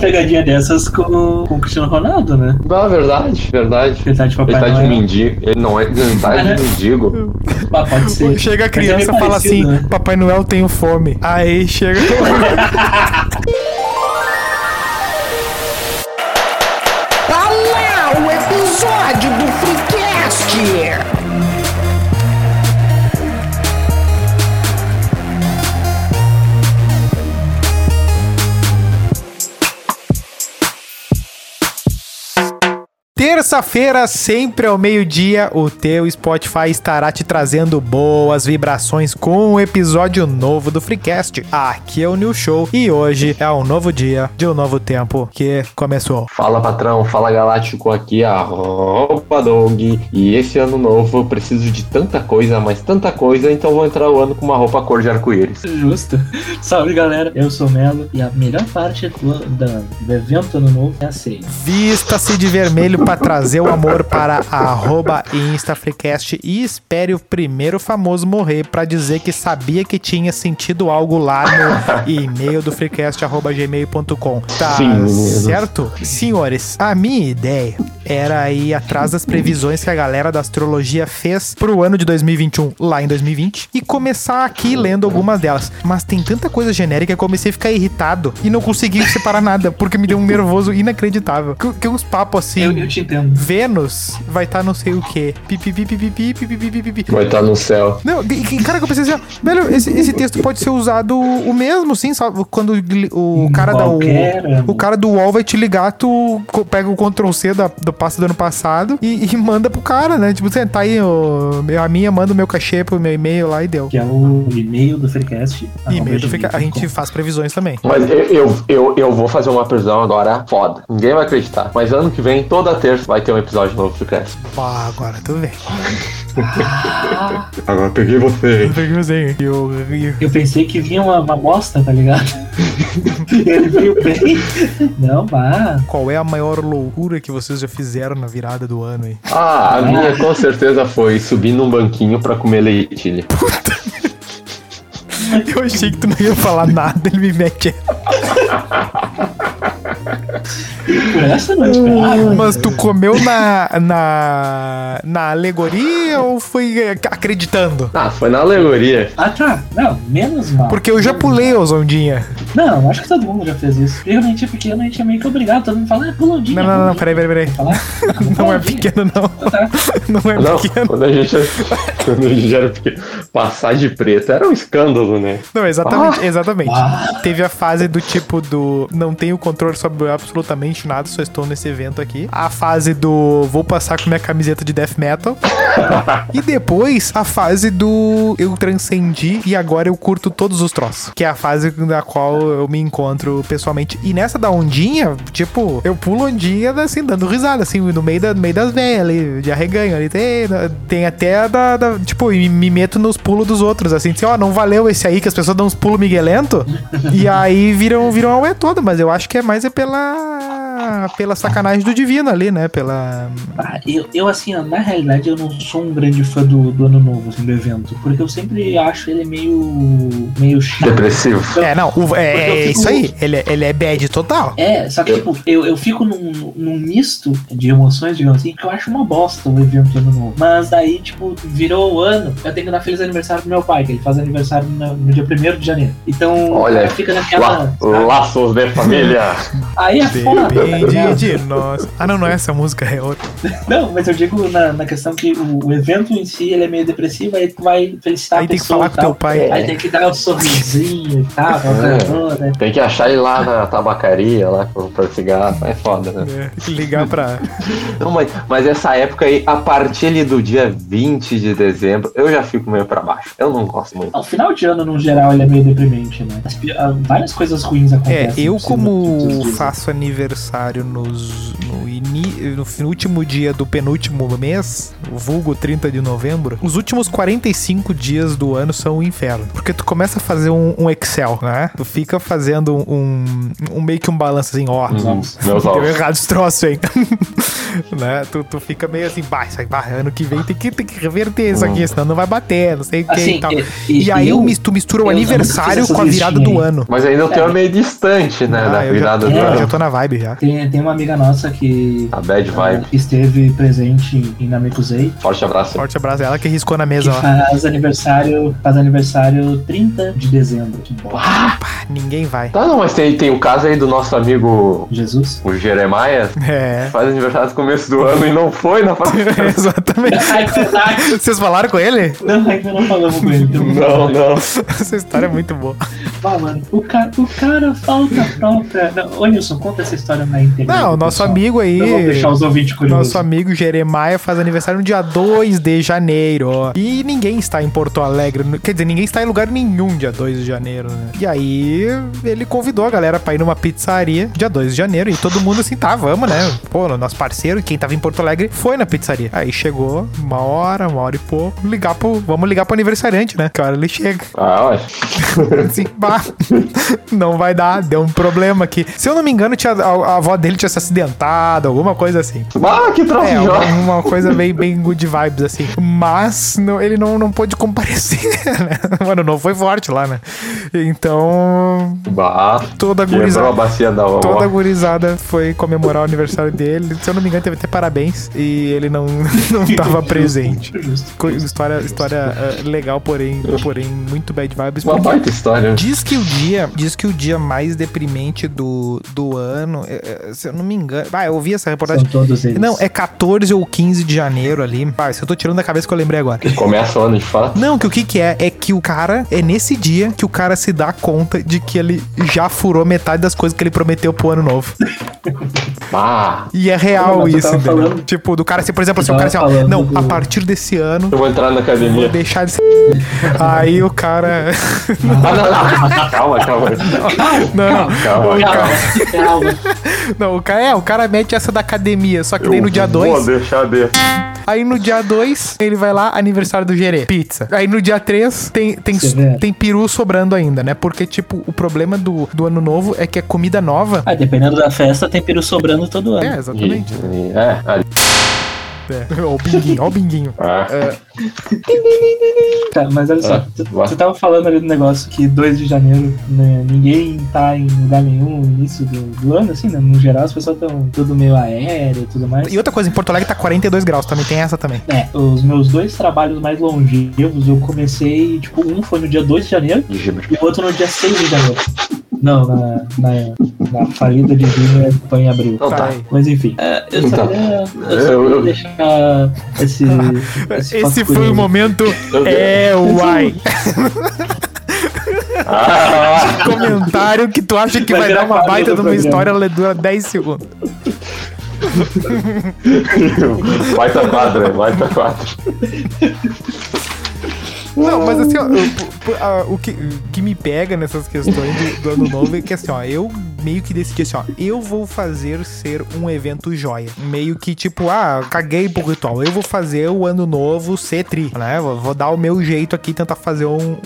pegadinha dessas com, com o Cristiano Ronaldo, né? Ah, verdade, verdade. Ele tá de Papai Ele tá de Noel. mendigo. Ele não é ele tá de mendigo. Ah, pode ser. Chega a é criança e fala assim: parecido, né? Papai Noel, tenho fome. Aí chega. Terça-feira, sempre ao meio-dia, o teu Spotify estará te trazendo boas vibrações com um episódio novo do Freecast. Aqui é o New Show e hoje é um novo dia de um novo tempo que começou. Fala patrão, fala galáctico aqui, a roupa dog. E esse ano novo eu preciso de tanta coisa, mas tanta coisa, então vou entrar o ano com uma roupa cor de arco-íris. Justo. Salve galera, eu sou o Melo e a melhor parte do, da- do evento ano novo é a ceia. Vista-se de vermelho para trazer o amor para arroba InstaFreecast e espere o primeiro famoso morrer para dizer que sabia que tinha sentido algo lá no e-mail do freecast arroba gmail.com. Tá Sim, certo? Senhores, a minha ideia era ir atrás das previsões que a galera da astrologia fez pro ano de 2021 lá em 2020 e começar aqui lendo algumas delas. Mas tem tanta coisa genérica que eu comecei a ficar irritado e não consegui separar nada porque me deu um nervoso inacreditável. Que, que uns papos assim. Eu, eu te entendo. Vênus vai estar não sei o que. Pipipipipipipipipipipi. Vai estar no céu. Não, e- cara, que eu pensei assim, ó, velho, esse, esse texto pode ser usado o mesmo, sim, sabe? Quando o Em cara da o, qualquer ano. o cara do UOL vai te ligar, tu pega o Ctrl C da, do passo do ano passado e, e manda pro cara, né? Tipo, você tá aí, o, a minha manda o meu cachê pro meu e-mail lá e deu. Que é o e-mail do Freecast. E-mail do fica, a gente faz previsões também. Mas eu, eu, eu, eu vou fazer uma previsão agora foda. Ninguém vai acreditar. Mas ano que vem, toda terça, vai ter um episódio novo do Cast. Pá, agora tu vê. Agora peguei você. Eu, eu, Eu pensei que vinha uma, uma bosta, tá ligado? Ele veio bem. Não, vá. qual é a maior loucura que vocês já fizeram na virada do ano aí? Ah, a minha com certeza foi subir num banquinho pra comer leitilha. Eu achei que tu não ia falar nada, ele me mete. Por essa não esperava. Mas tu comeu na, na, na alegoria ou foi acreditando? Ah, foi na alegoria. Ah, tá. Não, menos mal. Porque eu já pulei, ô Zondinha. Não, acho que todo mundo já fez isso. Eu realmente é pequeno, a gente é meio que obrigado. Todo mundo fala, é puladinha. Não, não, não, peraí, peraí, peraí. Não é pequeno, não. Não é Não, pequeno. quando a gente, quando a gente era pequeno, passar de preto era um escândalo, né? Não, exatamente, exatamente. Ah. Teve a fase do tipo do não tenho controle sobre absolutamente nada, só estou nesse evento aqui. A fase do vou passar com minha camiseta de death metal. e depois a fase do eu transcendi e agora eu curto todos os troços. Que é a fase na qual eu me encontro pessoalmente. E nessa da ondinha, tipo, eu pulo ondinha assim, dando risada, assim, no meio, da, no meio das velhas ali, de arreganho ali. Tem, tem até a da, da- Tipo, e me meto nos pulos dos outros, assim, assim, ó, não valeu esse aí que as pessoas dão uns pulos miguelento. e aí viram, viram a ué toda, mas eu acho que é mais é pela. Pela sacanagem do divino ali, né? Pela. Ah, eu, eu, assim, na realidade, eu não sou um grande fã do, do Ano Novo, assim, do evento. Porque eu sempre acho ele meio. meio chato. Depressivo. É, não, o- é, é fico- isso aí. Ele, é- ele é bad total. É, só que, tipo, eu, eu fico num, num misto de emoções, digamos assim, que eu acho uma bosta o evento do Ano Novo. Mas daí, tipo, virou o ano, eu tenho que dar feliz aniversário pro meu pai, que ele faz aniversário no, no dia 1 de janeiro. Então, Olha, fica naquela. La, laços de família. Aí é foda, ligado? de nós. Ah, não, não é essa música, é outra. Não, mas eu digo na, na questão que o, o evento em si ele é meio depressivo, aí tu vai felicitar Aí a tem que falar com teu pai. Aí tem que dar o sorrisinho e tal, É. toda. Tem que achar ele lá na tabacaria, lá pra cigarro. É foda, né? É, ligar pra. Não, mas, mas essa época aí, a partir ali do dia 20 de dezembro, eu já fico meio pra baixo. Eu não gosto muito. O final de ano, no geral, ele é meio deprimente, né? As ah, várias coisas ruins É, acontecem. eu por cima como faço aniversário nos, no, ini, no último dia do penúltimo mês, vulgo 30 de novembro, os últimos 45 dias do ano são o inferno. Porque tu começa a fazer um, um Excel, né? Tu fica fazendo um, um meio que um balanço assim, ó. Meus Deu errado esse troço, hein? né? Tu, tu fica meio assim, bah, isso aí, bah, ano que vem tem que, tem que reverter isso aqui, senão não vai bater, não sei o que Assim, e tal. e- E, e- aí eu- eu, tu mistura o eu aniversário com a virada do ano. Mas ainda tem uma meio distante, né? Ah, da eu já, virada tô- do eu ano. já tô na vibe já. Tem, tem uma amiga nossa que A bad vibe. que esteve presente em Namekusei, Forte abraço. Forte abraço, ela que riscou na que mesa, ó. faz aniversário, faz aniversário 30 de dezembro. Que bom. Ninguém vai. Tá, não, mas tem, tem o caso aí do nosso amigo, Jesus. o Jeremiah, É. que faz aniversário no começo do ano e não foi na faculdade. Exatamente. Vocês falaram com ele? Não, ainda não falamos com ele. então Não, não. Essa história é muito boa. Mano, o cara, o cara falta própria. Não, ô Nilson, conta essa história na internet. Não, o nosso amigo aí. Não vamos deixar os ouvintes curiosos. Nosso amigo Jeremiah faz aniversário no dia 2 de janeiro. ó. E ninguém está em Porto Alegre. Quer dizer, ninguém está em lugar nenhum dia 2 de janeiro, né? E aí ele convidou a galera pra ir numa pizzaria dia 2 de janeiro. E todo mundo assim, tá, vamos, né? Pô, nosso parceiro, quem tava em Porto Alegre, foi na pizzaria. Aí chegou uma hora, uma hora e pouco. Ligar pro. Vamos ligar pro aniversariante, né? Que hora ele chega. Ah, olha. Assim, não vai dar, deu um problema aqui. Se eu não me engano, tinha, a, a avó dele tinha se acidentado, alguma coisa assim. Ah, que troço É, uma, uma coisa bem, bem good vibes, assim. Mas não- ele não, não pôde comparecer, né? Mano, não foi forte lá, né? Então, Bah, toda quebrou a gurizada. bacia da vovó. Toda gurizada foi comemorar o aniversário dele. Se eu não me engano, teve até parabéns. E ele não, não tava presente. História, história eh, legal, porém, porém muito bad vibes. Uma baita história. Diz que o dia, diz que o dia mais deprimente do, do ano, é- é, se eu não me engano, ah, eu ouvi essa São reportagem. todos eles. Não, é 14 ou 15 de janeiro ali. Ah, isso eu tô tirando da cabeça que eu lembrei agora. Começa o ano de fato. Não, que o que que é? É que o cara, é nesse dia que o cara se dá conta de que ele já furou metade das coisas que ele prometeu pro ano novo. Ah, E é real Não, isso, entendeu? Tipo, do cara assim, por exemplo, assim, o cara assim, ó, não, do- a partir desse ano, eu vou entrar na vou academia. deixar de ser... Aí o cara... Ah, não, não. Calma, calma. Não, não. Calma, O cara- Calma. Não, o cara, é, o cara mete essa da academia, só que daí no dia Vou 2, deixar de. aí no dia 2, ele vai lá, aniversário do Gerê, pizza. Aí no dia 3, tem, tem, Severo. tem peru sobrando ainda, né? Porque, tipo, o problema do, do ano novo é que é comida nova. Ah, dependendo da festa, tem peru sobrando todo ano. É, exatamente. E- É, ali. É. Ó o binguinho, ó o binguinho. Ah, Tá, mas olha só, Ah, tu- você tava falando ali do negócio que 2 de janeiro, né, ninguém tá em lugar nenhum no início do, do ano, assim, né? No geral, as pessoas estão tudo meio aéreo e tudo mais. E outra coisa, em Porto Alegre tá 42 graus, também tem essa também. É, os meus dois trabalhos mais longevos, eu comecei, tipo, um foi no dia 2 de janeiro e o outro no dia 6 de janeiro. Não, na, na, na falida de junho foi em abril. Então tá. Mas enfim, é, eu só Tá. queria, eu só Eu- queria eu- deixar esse. Esse, Esse foi o momento. É, uai. Ah, Comentário que tu acha que Vai vai dar uma baita de uma história, ela dura 10 segundos. vai quadro, vai tá quadro. Não, mas assim, ó, eu- p- a- o que, que me pega nessas questões do, do ano novo é que assim, ó, eu meio que decidi assim, ó, eu vou fazer ser um evento joia. Meio que tipo, ah, caguei pro ritual, eu vou fazer o ano novo ser tri, né? Vou, vou dar o meu jeito aqui e tentar fazer um,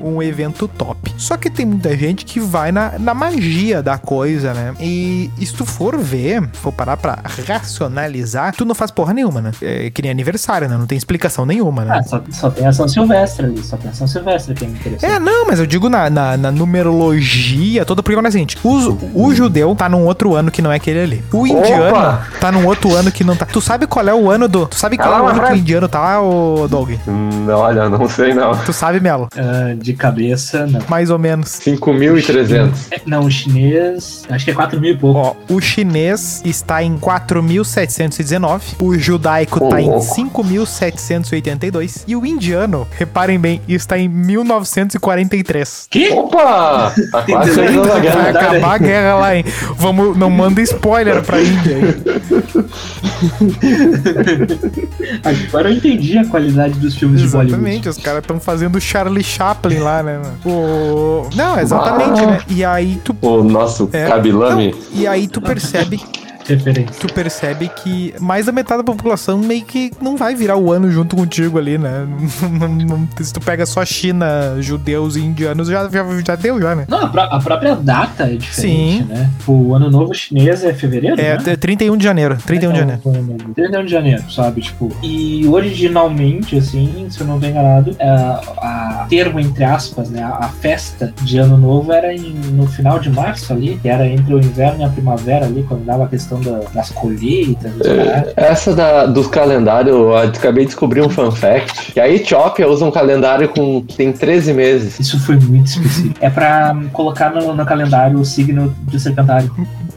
um, um evento top. Só que tem muita gente que vai na, na magia da coisa, né? E, e se tu for ver, for parar pra racionalizar, tu não faz porra nenhuma, né? É que nem aniversário, né? Não tem explicação nenhuma, né? Ah, só, só tem a São Silvestre ali, só tem a São Silvestre que é interessante. É, não, mas eu digo na, na, na numerologia toda, porque é o seguinte: o, o judeu tá num outro ano que não é aquele ali. O indiano Opa! tá num outro ano que não tá. Tu sabe qual é o ano do. Tu sabe qual é o ano que o indiano tá, ô Doug? Hum, olha, não sei não. Tu sabe, Melo? Ah, de cabeça, não. Mais ou menos. 5.300. É, Não, o chinês, acho que é 4 mil e pouco. Ó, o chinês está em 4.719, o judaico Ô, tá em louco. 5.782 e o indiano, reparem bem, está em 1943. Que? Opa! Tá quase a Vai acabar a guerra lá, hein? Vamos, não manda spoiler pra Índia? Agora eu entendi a qualidade dos filmes de Bollywood. Exatamente, os caras estão fazendo Charlie Chaplin lá, né, mano? O... Não, exatamente, né? E aí tu. O nosso É. Kabilami. Não, e aí tu percebe Referência. tu percebe que mais da metade da população meio que não vai virar o ano junto contigo ali, né? Se tu pega só China, judeus e indianos, já, já, já deu, já, né? Não, a, a própria data é diferente, Sim. né? O ano novo chinês é fevereiro, É, né? t- 31 de janeiro. 31 de janeiro. Então, 31 de janeiro, sabe? Tipo, e originalmente, assim, se eu não tô enganado, a, a termo, entre aspas, né? A, a festa de ano novo era em, no final de março ali, que era entre o inverno e a primavera ali, quando dava a questão da- das colheitas, caras. Essa da, dos calendários, eu acabei de descobrir um fun fact. Que a Etiópia usa um calendário com tem 13 meses. Isso foi muito específico. é pra colocar no, no calendário o signo de serpentário.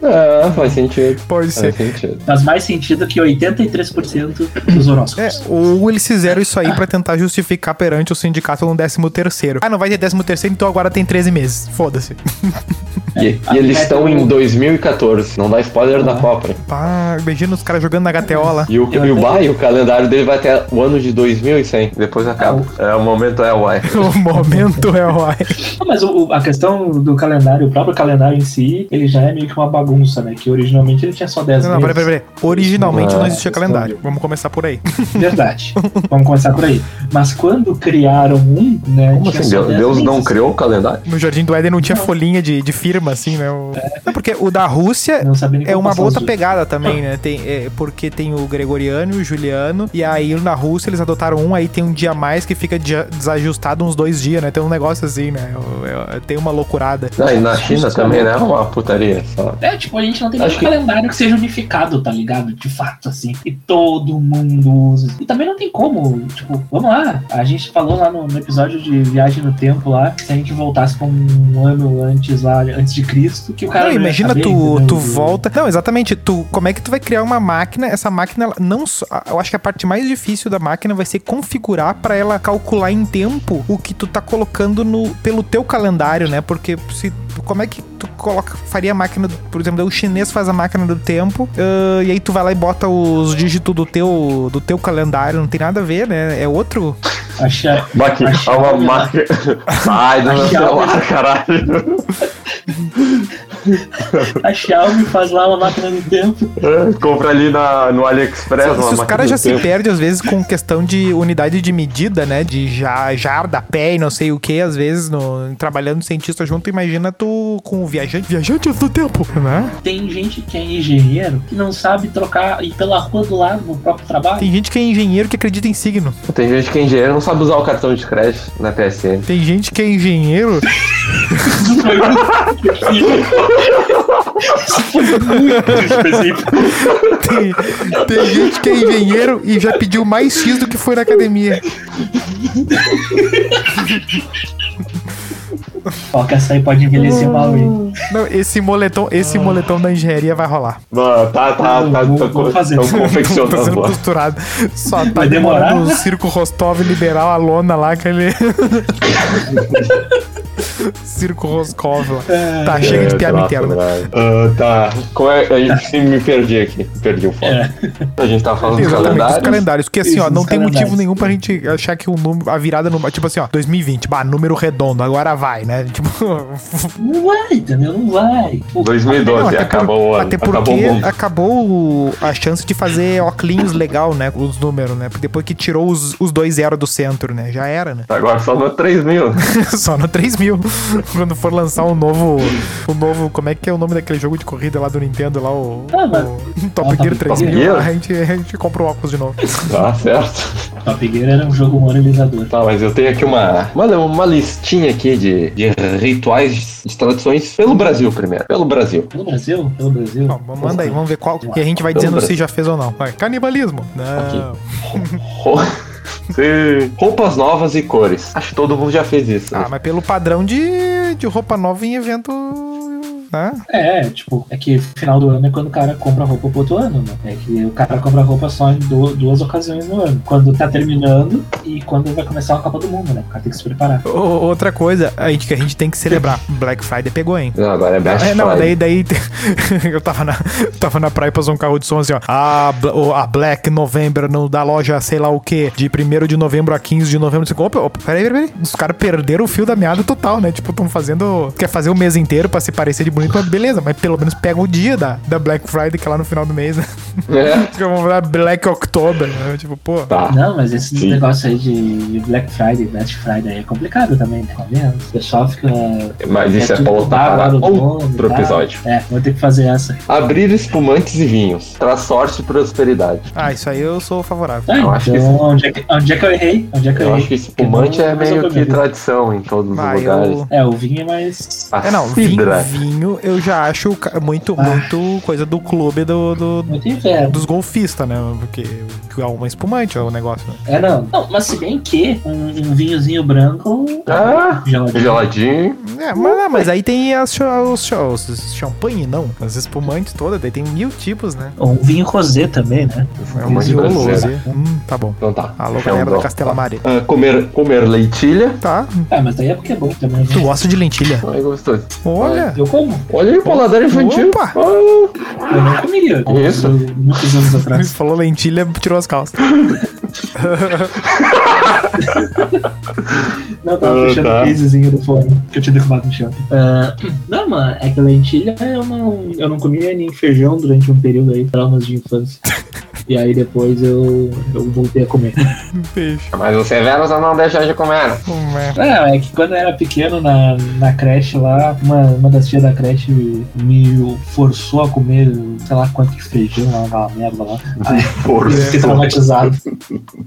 Ah, faz sentido. Pode ser. Faz sentido. Faz mais sentido que 83% dos É, horóscopos. ou eles fizeram isso aí pra tentar justificar perante o sindicato no 13 terceiro. Ah, não vai ter 13 terceiro, então agora tem 13 meses. Foda-se. E, e eles estão em 2014. Não dá spoiler da Ah. Copa. né? Pá, imagina os caras jogando na HTO lá. E o, e o, e o calendário dele vai até o ano de 2100. Depois acaba. É, o momento é o O momento é o mas o- a questão do calendário, o próprio calendário em si, ele já é meio que uma bagunça, né? Que originalmente ele tinha só 10 Não, não, meses. peraí, peraí, peraí. Originalmente Ah, não existia questão calendário. Vamos começar por aí. Verdade. Vamos começar por aí. Mas quando criaram um, né? Como assim? Deus, 10 Deus não meses. criou o calendário? No Jardim do Éden não tinha folhinha de, de firma, assim, né? O- Não, porque o da Rússia Não é uma outra pegada também, né? Tem, é, porque tem o Gregoriano e o Juliano. E aí na Rússia eles adotaram um, aí tem um dia a mais que fica dia- desajustado uns dois dias, né? Tem um negócio assim, né? É- é- Tem uma loucurada. Não, e na China também, né? É uma putaria só. É, tipo, a gente não tem Acho nenhum que- calendário que seja unificado, tá ligado? De fato, assim. E todo mundo usa. E também não tem como, tipo, vamos lá. A gente falou lá no, no episódio de Viagem no Tempo lá, que se a gente voltasse pra um ano antes lá, antes de Cristo, que o cara. Não, imagina saber, tu, tu volta. Não, exatamente. Tu, como é que tu vai criar uma máquina? Essa máquina, ela não só. Eu acho que a parte mais difícil da máquina vai ser configurar pra ela calcular em tempo o que tu tá colocando no, pelo teu calendário, né? Porque se. Como é que tu coloca, faria a máquina, do- por exemplo, o chinês faz a máquina do tempo, ah, e aí tu vai lá e bota os dígitos do teu, do teu calendário, não tem nada a ver, né? É outro. Achar. Maqui, A é uma máquina. Ai, do meu celular, caralho. A Xiaomi faz lá uma máquina do tempo. Compra ali na, no AliExpress. uma Se os caras já se tempo. perdem, às vezes, com questão de unidade de medida, né? De ja- jarda, pé e não sei o que, às vezes, no, trabalhando cientista junto, imagina tu com o viajante, viajantes do tempo, né? Tem gente que é engenheiro que não sabe trocar ir pela rua do lado no próprio trabalho. Tem gente que é engenheiro que acredita em signo. Tem gente que é engenheiro e não sabe usar o cartão de crédito na PSN. Tem gente que é engenheiro. Isso foi muito específico. Tem, tem gente que é engenheiro e já pediu mais X do que foi na academia. Ó, que essa aí pode envelhecer mal, hein? Não, esse moletom, esse moletom da engenharia vai rolar. Mano, tá, tá, tá. Vou- tá, vou tá, fazer. tão tá confeccionando. sendo lá. costurado. Só tá Vai demorar, demorando o? Circo Rostov liberar a lona lá, aquele. Circo Roscov lá. Tá, chega de É, piada tá, interna. Ah, tá. Como é? A gente me perdi aqui. Perdi o foco. É. A gente tava falando dos Exatamente, os calendários. calendários. Porque assim, Isso, ó, não tem motivo nenhum pra gente achar que o número, a virada no. Tipo assim, ó, 2020, bah, número redondo, agora vai, né? Tipo. Não vai, entendeu? Não vai. Pô, 2012, Não, até por- acabou o ano. Até acabou o porque acabou o- a chance de fazer óculos legal, né? Os números, né? Porque depois que tirou os, os dois zero do centro, né? Já era, né? Agora só no 3 mil. Só no 3 mil. Quando for lançar um novo. O novo. Como é que é o nome daquele jogo de corrida lá do Nintendo? Lá, o. Ah, mas- o Top Ah, Gear Top 3000. Gear? A gente, a gente compra o óculos de novo. Tá certo. Top Gear era um jogo moralizador. Tá, mas eu tenho aqui uma, uma, uma listinha aqui de, de rituais, de tradições pelo Brasil primeiro. Pelo Brasil. Pelo Brasil? Pelo Brasil? Não, manda aí, vamos ver qual. E a gente vai Então, dizendo Brasil. se já fez ou não. Vai. Canibalismo. Não. Sim. Roupas novas e cores. Acho que todo mundo já fez isso. Ah, mas pelo padrão de, de roupa nova em evento. Né? É, tipo, é que final do ano é quando o cara compra roupa pro outro ano, né? É que o cara compra roupa só em du- duas ocasiões no ano. Quando tá terminando e quando vai começar a Copa do Mundo, né? O cara tem que se preparar. O- Outra coisa a gente, que a gente tem que celebrar. Black Friday pegou, hein? Não, agora é Best É, não, Friday. daí, daí eu tava na, tava na praia e passou um carro de som assim, ó. A, a Black November no, da loja, sei lá o que, de 1 de novembro a 15 de novembro. Assim, opa, opa, peraí, peraí, peraí. Os caras perderam o fio da meada total, né? Tipo, tão fazendo. Quer fazer o mês inteiro pra se parecer de bonito mas beleza, mas pelo menos pega o dia da, da Black Friday, que é lá no final do mês, né? É. Que vamos dar Black October, né? Tipo, pô. Tá. Não, mas esse Sim. negócio aí de Black Friday, Best Friday é complicado também, né? Tá vendo? O pessoal fica. Mas isso é pauta para outro episódio. É, vou ter que fazer essa. Abrir espumantes e vinhos. Traz sorte e prosperidade. Ah, isso aí eu sou favorável. Tá, Eu então, acho que esse- onde, é que, onde é que eu errei? Onde é que eu, Eu errei? acho que espumante é meio que tradição em todos os Ah, lugares. eu... É, o vinho é mais. A É, não, vinho, vinho eu já acho muito, Ah. muito coisa do clube do, do- Inverno. dos golfistas, né? Porque que é uma espumante é o negócio, né? É, não. Não, mas se bem que um, um vinhozinho branco. Ah, geladinho. geladinho. É, mas, não, mas aí tem as, os, cha- os champanhe, não. As espumantes todas, daí tem mil tipos, né? Ou um vinho rosé também, né? É Muito vinho rosé. Hum, tá bom. Então tá. Alô, Chama galera da bom. Castela Maria. Ah, comer, comer leitilha. Tá. Ah, mas daí é porque é bom também. né? Tu gosta de lentilha? Ai, gostoso. Olha. Eu como. Olha aí, paladar infantil. Opa! Ah, Eu não comeria. Isso. Eu- Muitos anos Ele atrás. falou lentilha, tirou as calças. Não, tava Ah, fechando tá. o casezinho do fone que eu tinha derrubado no chão. Ah, não, mano, é que lentilha eu não, eu não comia nem feijão durante um período aí, traumas de infância. E aí depois eu, eu voltei a comer. Peixe. Mas o Severo só não deixa de comer. Hum, é. Não, é que quando eu era pequeno na, na creche lá, uma, uma das tias da creche me forçou a comer, sei lá quanto de feijão lá, aquela merda lá. Força. fiquei traumatizado.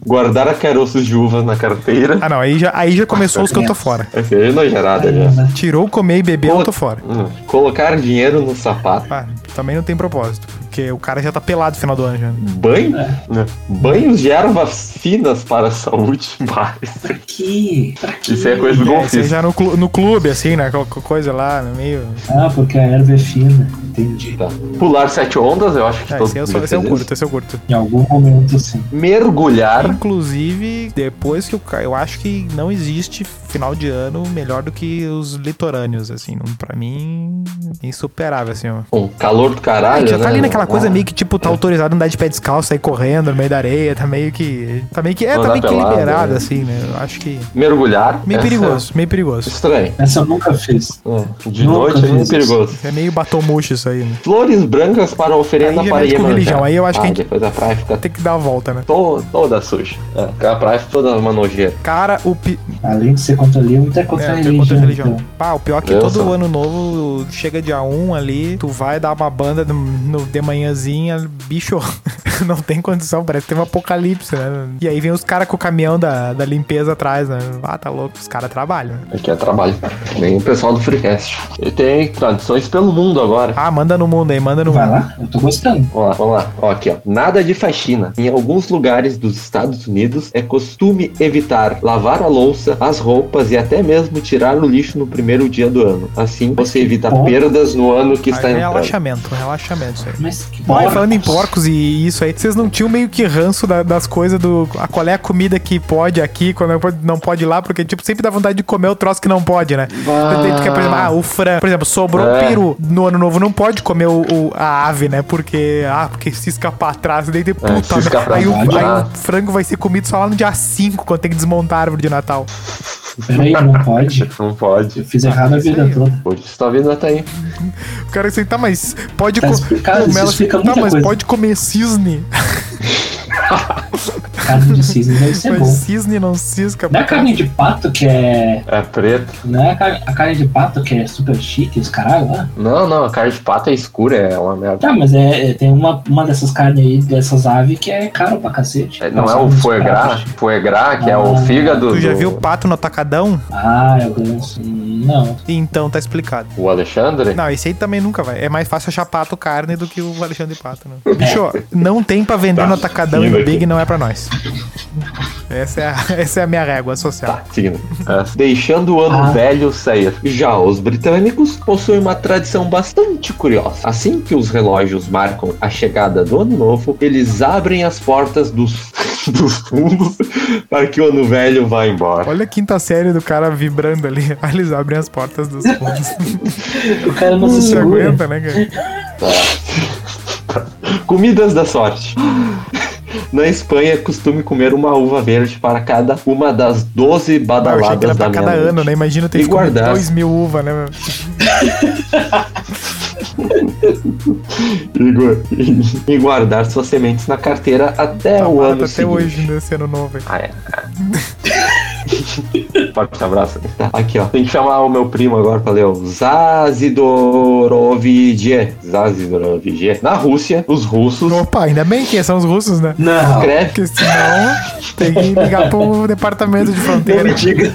Guardar caroços de uvas na carteira. Ah, não, aí já, aí já começou os que eu tô fora. Essa aí é nojerada já. Aí, Tirou comer e beber, eu tô fora. Hum, Colocar dinheiro no sapato. Ah, também não tem propósito. Porque o cara já tá pelado no final do ano já. Banho? É. Né? Banhos de ervas finas para a saúde. Mas Pra quê? Pra quê? Isso é coisa do É, golfista. já no, clu- no clube, assim, né? Qualquer coisa lá, no meio. Ah, porque a erva é fina. Entendi. Tá. Pular sete ondas, eu acho que É, todo mundo esse eu fez isso. curto, esse eu curto. Em algum momento, sim. Mergulhar. Inclusive, depois que eu ca- eu acho que não existe final de ano melhor do que os litorâneos, assim. Não, pra mim, insuperável, assim, ó. Com calor do É, caralho, já tá né? ali naquela coisa Ah, meio que, tipo, tá autorizado andar de pé descalço, sair correndo no meio da areia, tá meio que. Tá meio que. É, tá meio que pelado, liberado, né? assim, né? Eu acho que. Mergulhar. Meio perigoso, meio perigoso. é Estranho. Essa eu nunca fiz. É, De Nunca noite é meio perigoso. É meio batomuxo isso aí, né? Flores brancas para oferenda Aí para Iemanjá. religião, aí eu acho que a ah, gente- depois a praia fica Tem que dar a volta, né? to- toda suja. É, a praia toda uma nojeira. Cara, o. Pi... Além de ser contra é contra É, a religião. contra a religião. então. Pá, o pior é que Eu todo sou. ano novo chega dia 1 ali, tu vai dar uma banda no, no de manhãzinha, bicho, não tem condição, parece que tem um apocalipse, né? E aí vem os caras com o caminhão da, da limpeza atrás, né? Ah, tá louco, os caras trabalham. né? Aqui é trabalho. Nem o pessoal do Freecast. E tem tradições pelo mundo agora. Ah, manda no mundo aí, manda no Vai mundo. lá, eu tô gostando. Vamos lá, vamos lá. Ó, aqui, ó. Nada de faxina. Em alguns lugares dos Estados Unidos é costume evitar lavar a louça, as roupas e até mesmo tirar o lixo no primeiro dia do ano. Assim você evita bom. perdas no ano que Aí está é entrando. relaxamento, relaxamento isso aí. Mas que Olha, porcos. falando em porcos e isso aí, vocês não tinham meio que ranço da- das coisas do. A, qual é a comida que pode aqui, quando não pode- não pode lá, porque, tipo, sempre dá vontade de comer o troço que não pode, né? Daí tu quer, por exemplo, ah, o frango. Por exemplo, sobrou É. um peru no ano novo, não pode comer o, o- a ave, né? Porque, ah, porque se escapar atrás, daí tem puta, se escapar aí, o, aí ah. o frango vai ser comido só lá no dia 5, quando tem que desmontar a árvore de Natal. Peraí, não pode. Não pode. Eu fiz errado a Isso vida aí. toda. Por isso tua vida tá aí. O cara assim, tá, mas pode Tá explicado, Como isso explica tá, mas coisa. pode comer cisne. Carne de cisne deve ser Mas bom. cisne não cisca. Não é a carne de pato que é. É preto. Não é a carne, a carne de pato que é super chique, os caralho lá? Não, não, a carne de pato é escura, é uma merda. Tá, mas é, é- tem uma, uma dessas carnes aí, dessas aves, que é caro pra cacete. É, não é o uns foie gras? Foie gras, que é o Ah, fígado Tu já do... viu o pato no atacadão? Ah, eu ganso. Não. Então tá explicado. O Alexandre? Não, esse aí também nunca vai. É mais fácil achar pato carne do que o Alexandre Pato, né? Bicho, não tem pra vender Tá, no atacadão e no Big não é pra nós. Essa é a, essa é a minha régua social. Tá, seguindo. É, deixando o ano Ah. velho sair. Já os britânicos possuem uma tradição bastante curiosa. Assim que os relógios marcam a chegada do ano novo, eles abrem as portas dos, dos fundos para que o ano velho vá embora. Olha a quinta série do cara vibrando ali. Aí eles abrem as portas dos fundos. O cara não se Não se segura. aguenta, né, cara? Comidas da sorte. Na Espanha é costume comer uma uva verde para cada uma das 12 Eu achei que era badaladas pra da cada meia-noite. ano, né? Imagina ter E que comer guardar. 2 mil uvas, né? E E guardar suas sementes na carteira até o Tomara ano até seguinte. hoje, nesse ano novo. aí. Ah, é. Forte abraço. Aqui, ó. Tem que chamar o meu primo agora pra ler o Zazidorovidje. Zazidorovidje. Na Rússia, os russos Opa, ainda bem que são os russos, né? Não. escrevem. Porque senão tem que ligar pro departamento de Não fronteira. me diga.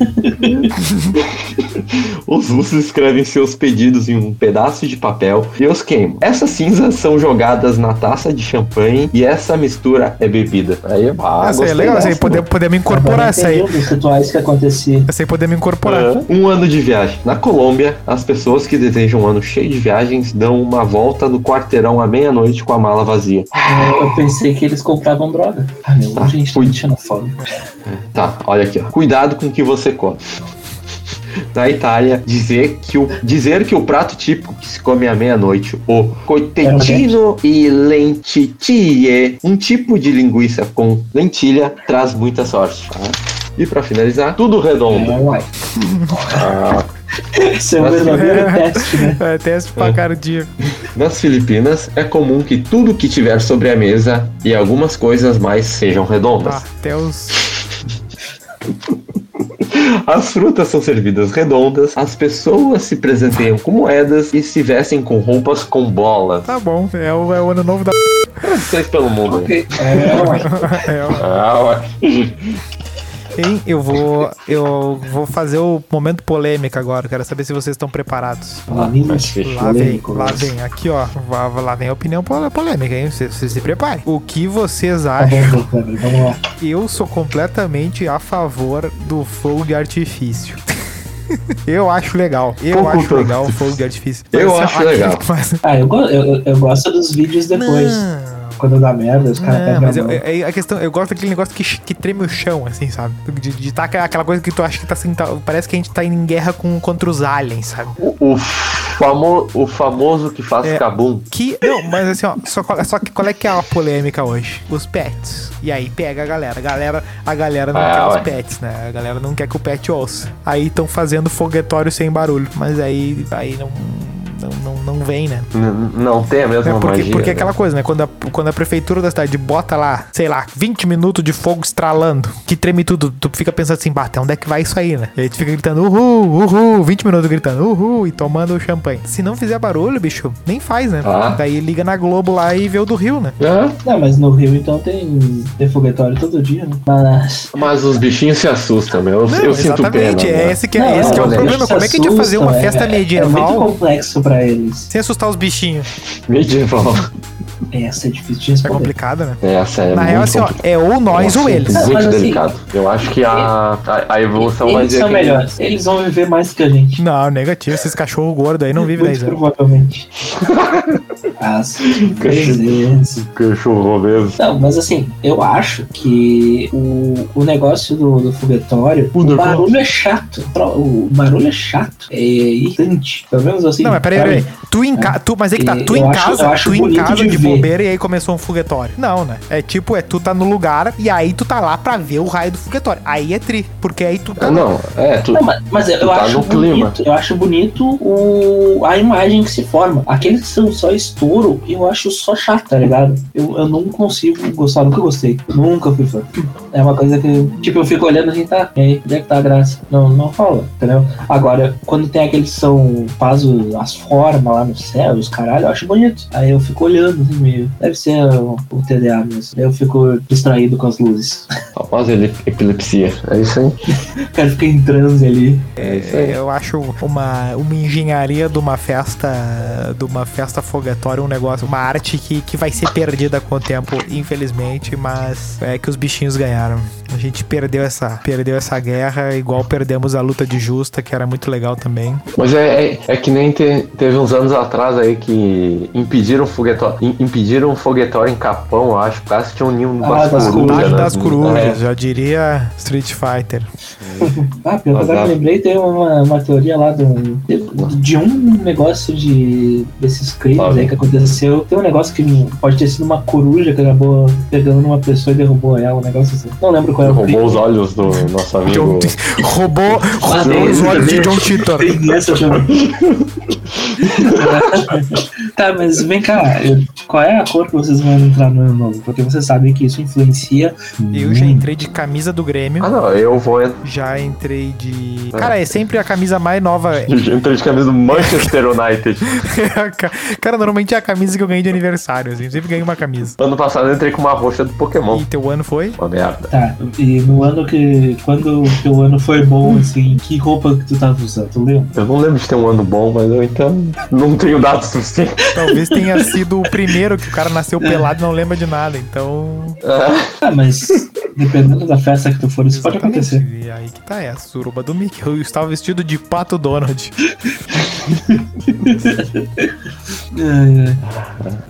Os russos escrevem seus pedidos em um pedaço de papel e os queimam. Essas cinzas são jogadas na taça de champanhe e essa mistura é bebida. Aí, ah, Essa aí é legal, essa aí dessa, podemos, podemos incorporar essa aí. Os rituais que acontecia. Essa aí podemos incorporar. Ah, Um ano de viagem. Na Colômbia, as pessoas que desejam um ano cheio de viagens dão uma volta no quarteirão à meia-noite com a mala vazia. Eu, eu pensei que eles compravam droga. Ah, meu, Ah, gente, fui. tá xenofóbico. Tá, olha aqui, ó. Cuidado com o que você come. Na Itália, dizer que, o, dizer que o prato típico que se come à meia-noite, o coitettino e lentitie, um tipo de linguiça com lentilha, traz muita sorte. tá? E pra finalizar, tudo redondo. É. Ah, Esse é o Mas- verdadeiro teste, né? É, teste pra É. cardíaco. nas Filipinas, é comum que tudo que tiver sobre a mesa e algumas coisas mais sejam redondas. Tá, até os. As frutas são servidas redondas, as pessoas se presenteiam com moedas e se vestem com roupas com bolas. Tá bom, é o, é o ano novo da. Vocês pelo mundo. aí. Ok. É, uai. É, o- Ah, eu vou. Eu vou fazer o momento polêmica agora. Quero saber se vocês estão preparados. Lá vem, lá vem, aqui ó. Lá, vem a opinião pol- polêmica, hein? Vocês vocês se preparem. O que vocês Tá acham? Eu sou completamente a favor do fogo de artifício. Eu acho legal. Eu Pouco acho tanto. legal o fogo de artifício. Eu Mas, acho legal. faz- Ah, eu, eu- eu gosto dos vídeos depois. Não. Quando dá merda, os caras Não, pegam mas a eu, mão. é- é a questão, eu gosto daquele negócio que, que treme o chão, assim, sabe? De, de tá aquela- coisa que tu acha que tá assim, tá- parece que a gente tá em guerra com, contra os aliens, sabe? O, o, famo, o famoso que faz É. cabum. Que, não, mas assim, ó, só, qual- só que qual é que é a polêmica hoje? Os pets. E aí pega a galera. A galera, a galera não Ah, quer ué. os pets, né? A galera não quer que o pet ouça. Aí estão fazendo foguetório sem barulho. Mas aí, aí não, não, não, não vem, né? N- Não tem a mesma É porque, magia. porque né? aquela coisa, né? Quando a, quando a prefeitura da cidade bota lá, sei lá, 20 minutos de fogo estralando, que treme tudo, tu fica pensando assim, bate, onde é que vai isso aí, né? E aí tu fica gritando, uhul, uhul, 20 minutos gritando, uhul, e tomando champanhe. Se não fizer barulho, bicho, nem faz, né? Ah. Daí liga na Globo lá e vê o do Rio, né? É, Não, mas no Rio então tem, foguetório todo dia, né? Mas. mas os bichinhos se assustam, meu. Eu, Não, eu sinto pena. exatamente, é né? esse que é, Não, esse que é o problema. Como é que a gente ia fazer uma festa é- É muito medieval complexo pra eles. sem assustar os bichinhos? Medieval. Essa é difícil de É responder. complicado, né? Essa é Na real, assim, ó, é ou nós ou Nossa, eles. Não, Muito mas assim, delicado. Eu acho que a, a, a evolução vai Eles dizer são que melhores. Eles vão viver mais que a gente. Não, negativo, esses cachorros gordos aí não vivem Muito 10 anos. provavelmente. As vezes. cachorro mesmo. Não, mas assim, eu acho que o, o negócio do, do foguetório, O o, barulho é chato. O barulho é chato. É irritante. Pelo menos assim. Não, mas peraí, peraí. Tu em casa. Tu, mas é que tá, E tu em acho- casa, eu acho tu em bonito casa de bobeira e aí começou um foguetório. Não, né? É tipo, é tu tá no lugar e aí tu tá lá pra ver o raio do foguetório. Aí é tri, porque aí tu tá. Ah, não, é, tu, Não, mas, mas eu, Tu eu tá acho no clima. bonito. Eu acho bonito o, a imagem que se forma. Aqueles que são só estouro, eu acho só chato, tá ligado? Eu, eu não consigo gostar, nunca gostei. Nunca fui fã. É uma coisa que, tipo, eu fico olhando assim, tá, e aí, onde é que tá a graça? Não, não rola, entendeu? Agora, quando tem aqueles que são, faz as formas lá no céu, os caralho, eu acho bonito. Aí eu fico olhando, assim, meio, deve ser o, o TDA mesmo. Eu fico distraído com as luzes. após ele epilepsia. É isso aí. O cara fica em transe ali. É isso aí. Eu acho uma, uma engenharia de uma festa, de uma festa foguetória, um negócio, uma arte que, que vai ser perdida com o tempo, infelizmente, mas é que os bichinhos ganharam. A gente perdeu essa, perdeu essa guerra, igual perdemos a luta de justa, que era muito legal também. Mas é, é, é que nem te- teve uns anos atrás aí que impediram foguetório, im- impediram foguetório em Capão, eu acho, por causa que tinha um ninho Ah, das corujas. né? Das corujas, É, É, já diria Street Fighter. Ah, pior que eu lembrei, tem uma, uma teoria lá de, de um negócio de desses crimes aí que aconteceu. Tem um negócio que pode ter sido uma coruja que acabou pegando numa pessoa e derrubou ela, um negócio assim. Não lembro qual é o Roubou crime. os olhos do nosso amigo. Roubou, Ah, roubou os olhos de. John Titor. Tá, mas vem cá, qual é a cor que vocês vão entrar no ano novo? Porque vocês sabem que isso influencia. Eu já entrei de camisa do Grêmio. Ah, não, eu vou. Já entrei de. Cara, é sempre a camisa mais nova. Eu entrei de camisa do Manchester United. Cara, normalmente é a camisa que eu ganhei de aniversário, assim. Eu sempre ganhei uma camisa. Ano passado eu entrei com uma roxa do Pokémon. E teu ano foi? Uma merda. Tá, e no ano que. Quando o teu ano foi bom, assim, que roupa que tu tava usando? Tu lembra? Eu não lembro de ter um ano bom, mas eu então não tenho dados suficientes. Talvez tenha sido o primeiro que o cara nasceu pelado e não lembra de nada. Então. Ah, mas dependendo da festa que tu for, isso pode Exatamente. acontecer. E aí que tá, é a suruba do Mickey. Eu estava vestido de pato Donald. Ai, ai.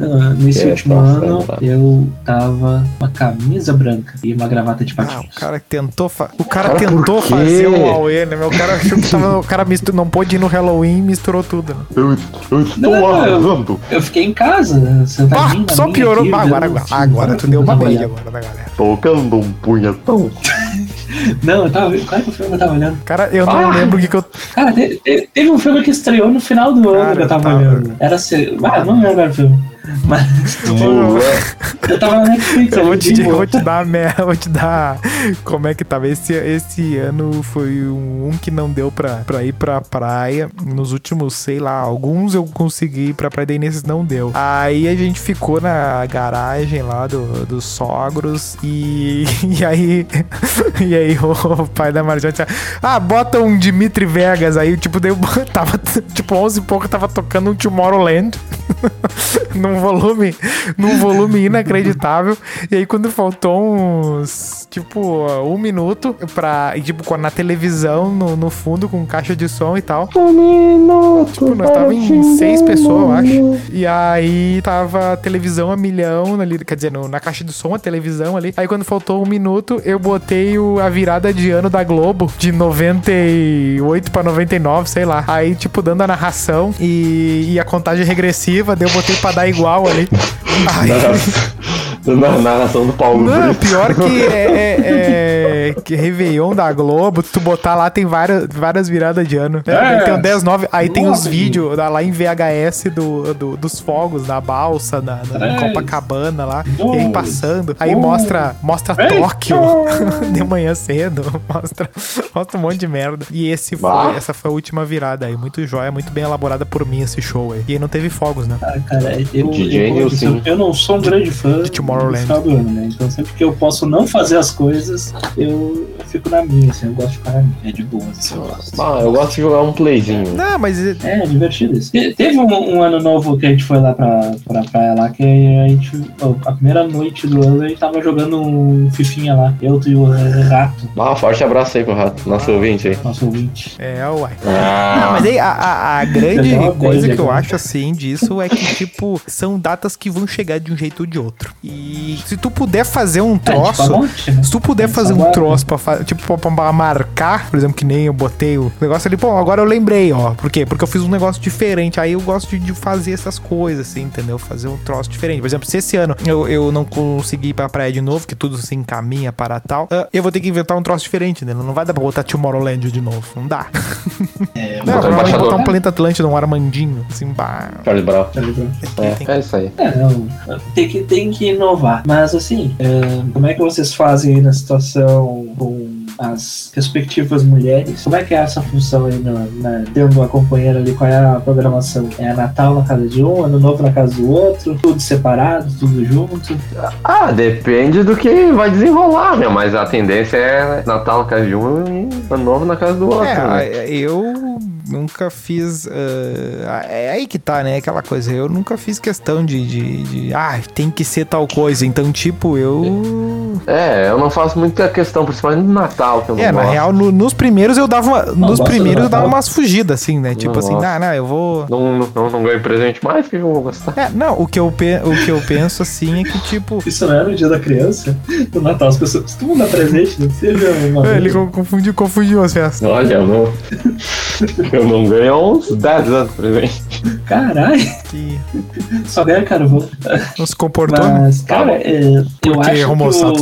Ah, Nesse É, último tá, ano, eu tava com uma camisa branca e uma gravata de Ah, patins. o cara tentou, fa- o cara Cara, tentou fazer um Aue, né? meu? O cara achou que tava, o cara mistur, não pôde ir no Halloween e misturou tudo. Né? Eu, eu estou Não, eu- arrasando. Eu fiquei em casa, sentadinho Ah, só piorou. aqui, Ah, agora, agora, agora tu deu uma olhando. agora da galera. Tocando um punhetão. Não, eu tava vendo. Qual é que o filme que eu tava olhando? Cara, eu não Ah! lembro o que, que eu. Cara, te- te- teve um filme que estreou no final do ano que eu tava tá- olhando. Era. Se... Ah, não lembro o filme. Mas eu tava na Netflix. Eu vou te, eu vou te dar, me- eu vou te dar como é que tava. Esse, esse ano foi um, um que não deu pra, pra ir pra praia. Nos últimos, sei lá, alguns eu consegui ir pra praia, daí nesses não deu. Aí a gente ficou na garagem lá do, dos sogros e, e aí e aí o pai da Marjane disse, ah, bota um Dimitri Vegas aí, tipo, deu, tava, tipo, 11 e pouco, tava tocando um Tomorrowland num volume, num volume inacreditável. E aí quando faltou uns, tipo, um minuto pra, e, tipo, na televisão, no, no fundo, com caixa de som e tal. Tipo, nós tava em seis pessoas, eu acho. E aí tava a televisão a milhão ali, quer dizer, no- na caixa de som a televisão ali. Aí quando faltou um minuto, eu botei o, a virada de ano da Globo, de 98 pra 99, sei lá. Aí, tipo, dando a narração e, e a contagem regressiva, daí eu botei pra dar igual ali. Aí, Na narração do Paulo não, Brito. pior que é, é, é que Réveillon da Globo, tu botar lá tem várias, várias viradas de ano. É, É. Tem o 10, 9, aí tem os vídeos lá em VHS do, do- dos fogos, da balsa, na, na. Copacabana lá, e Dois. aí passando. Aí Um. mostra, mostra Três. Tóquio de manhã cedo, mostra, mostra um monte de merda. E esse foi, Bah. essa foi a última virada aí, muito jóia, muito bem elaborada por mim esse show aí. E aí não teve fogos, né? Ah, cara, eu, DJ eu, Nilson. eu não sou um grande fã De Tomorrowland. do final do ano, né? Então sempre que eu posso não fazer as coisas, eu, fico na minha, assim, eu gosto de ficar na minha. É de boa, assim, eu gosto. Ah, eu gosto de jogar um playzinho. Não, mas É, divertido isso. Te- Teve um, um ano novo que a gente foi lá pra, pra praia lá, que a gente. A primeira noite do ano a gente tava jogando um fifinha lá. Eu e o rato, Ah, forte abraço aí pro rato, nosso ouvinte aí. nosso ouvinte. é, uai. Ah, Não, mas aí a, a- a grande coisa que eu acho assim disso é que, tipo, são datas que vão chegar de um jeito ou de outro. E se tu puder fazer um É, tipo, troço. a monte, né? Se tu puder Mas fazer um troço pra, fa- tipo, pra, pra marcar, por exemplo, que nem eu botei o negócio ali, pô, agora eu lembrei, ó. Por quê? Porque eu fiz um negócio diferente. Aí eu gosto de, de fazer essas coisas, assim, entendeu? Fazer um troço diferente. Por exemplo, se esse ano eu, eu não consegui ir pra praia de novo, que tudo se encaminha para tal, ah, eu vou ter que inventar um troço diferente, né? Não vai dar pra botar Tomorrowland de novo. Não dá. É, Não, Botar provavelmente embaixador. botar um planeta Atlântida, um Armandinho, assim, bah. Charlie Brown. ligado? É, é isso aí. É, não, tem que, tem que inovar. Mas assim, é, como é que vocês fazem aí na situação com as respectivas mulheres? Como é que é essa função aí na, na, tendo uma companheira ali? Qual é a programação? É Natal na casa de um, Ano Novo na casa do outro, tudo separado, tudo junto? Ah, depende do que vai desenrolar, meu. Mas a tendência é Natal na casa de um e Ano Novo na casa do outro. né? É, eu nunca fiz. ah, é aí que tá, né? Aquela coisa. Eu nunca fiz questão de, de, de, Ah, tem que ser tal coisa. Então, tipo, eu. É, eu não faço muita questão, principalmente no Natal, que eu não É, na gosto. real, no- nos primeiros eu dava. uma- nos gosto do primeiros eu dava umas fugidas, assim, né? Tipo Não assim, gosto. não, não, eu vou. Não, não, não ganho presente mais, porque eu vou gostar. É, não, o que, eu pe- o que eu penso assim é que, tipo. Isso não é no dia da criança? No Natal, as pessoas costumam dar presente, não seja uma. É, ele co- confundiu, confundiu as festas. Olha, eu não. Eu não ganho há uns 10 anos presente. Caralho, Que só ganha carvão. não se comportou, né? Mas, cara, é, eu Porque acho que tá o,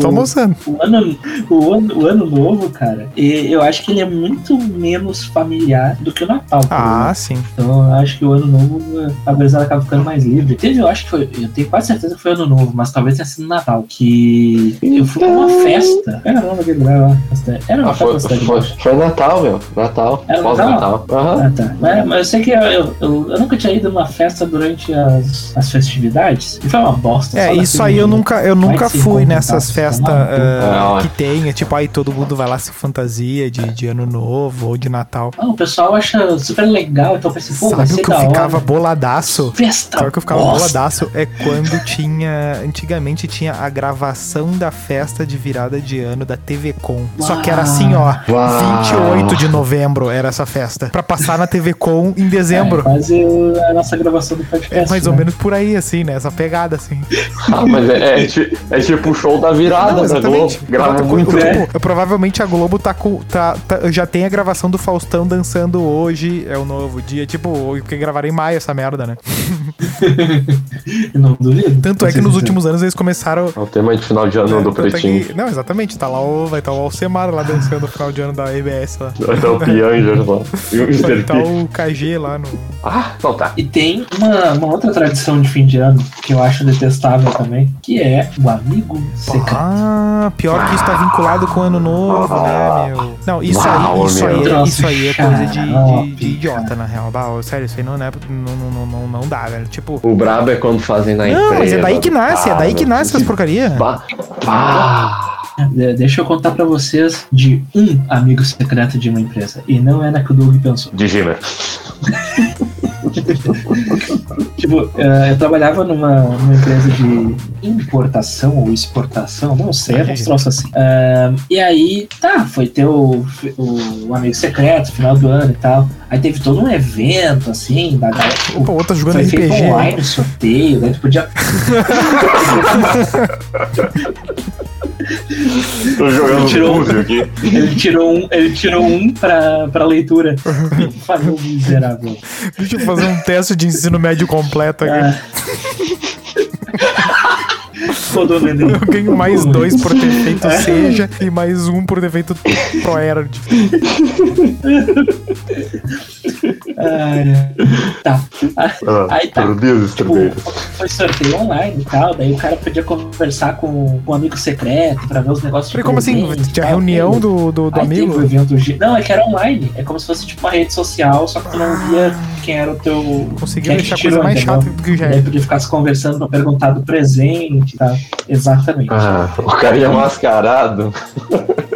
almoçando. o, ano, o, ano, o ano novo, cara, e- eu acho que ele é muito menos familiar do que o Natal. por Ah, exemplo. sim. Então eu acho que o ano novo, a gurizada acaba ficando mais livre. Teve, eu acho que foi, eu tenho quase certeza que foi ano novo, mas talvez tenha sido Natal, que eu fui pra uma festa. Era o nome daquele lugar lá? Festa- Era uma Ah, festa foi, foi, foi Natal, meu. Natal. Era Pós-Natal. Aham. Ah, tá. Mas, mas eu sei que eu, eu, eu- eu nunca tinha ido numa festa durante as, as festividades. E foi uma bosta. É, isso aí eu nunca, eu nunca fui nessas tá festas maluco? ah, É, que tem, é tipo, aí todo mundo vai lá se fantasia de, de ano novo ou de Natal. Ah, o pessoal acha super legal, então eu pensei, pô, vai Sabe ser o que eu ficava hora. boladaço? Festa Sabe o que eu ficava bosta. boladaço? É quando tinha. Antigamente tinha a gravação da festa de virada de ano da TV Com. Só que era assim, ó. Uau. 28 de novembro era essa festa. Pra passar na TV Com em É, dezembro. quase o- a nossa gravação do É, podcast. mais ou né? menos por aí, assim, né? Essa pegada, assim. Ah, mas é, é, é tipo o show da virada Não, da Globo. Grava muito. tipo, né? provavelmente a Globo tá com. Tá, tá- já tem a gravação do Faustão dançando hoje, é o novo dia. Tipo, porque gravaram em maio essa merda, né? Não duvido. Tanto é que nos últimos anos eles começaram. É o tema de final de ano do tanto é Pretinho. que- não, exatamente, tá lá o, vai estar o Alcemar lá dançando no final de ano da EBS lá. Vai estar o Pianger lá. E o Vai estar P. o KG lá no. Ah, então tá. E tem uma, uma outra tradição de fim de ano que eu acho detestável também, que é o amigo secreto. Ah, pior que isso tá vinculado com o ano novo, né, meu? Não, isso Uau, aí, isso meu. aí, é, isso aí é coisa de, de, de idiota, na real. Bah, sério, isso aí não, é, não, não, não, não dá, velho. Tipo. O brabo é quando fazem na empresa. Não, mas é daí que nasce, é daí que nasce essas porcaria. Bah, bah. De- Deixa eu contar pra vocês de um amigo secreto de uma empresa. E não é na que o Doug pensou. De Gimmer. Tipo, eh, eu trabalhava numa, numa empresa de importação ou exportação, não sei, era uns troços assim. Ah, e aí, tá, foi ter o, o amigo secreto, final do ano e tal. Aí teve todo um evento, assim, da galera. tipo, Opa, outra jogando foi feito RPG. online, sorteio, daí tu podia. Tô jogando Tirou. Búzio aqui. Ele tirou um, ele tirou um pra, pra leitura. Falou miserável. Deixa eu fazer um teste de ensino médio completo aqui. Ah. Rodou. Eu ganho mais dois por ter feito seja e mais um por ter feito ProErd. Ah, tá. Ah, Aí tá. Meu Deus, Tipo, foi sorteio online e tal, daí o cara podia conversar com, com um amigo secreto pra ver os negócios Peraí, como assim? Tinha reunião do, do, do amigo? de- Não, é que era online. É como se fosse tipo uma rede social, só que tu não via quem era o teu. Conseguiu quem deixar a coisa mais chata do que já Aí é. podia ficar se conversando pra perguntar do presente tal. Exatamente. Ah, o cara ia mascarado.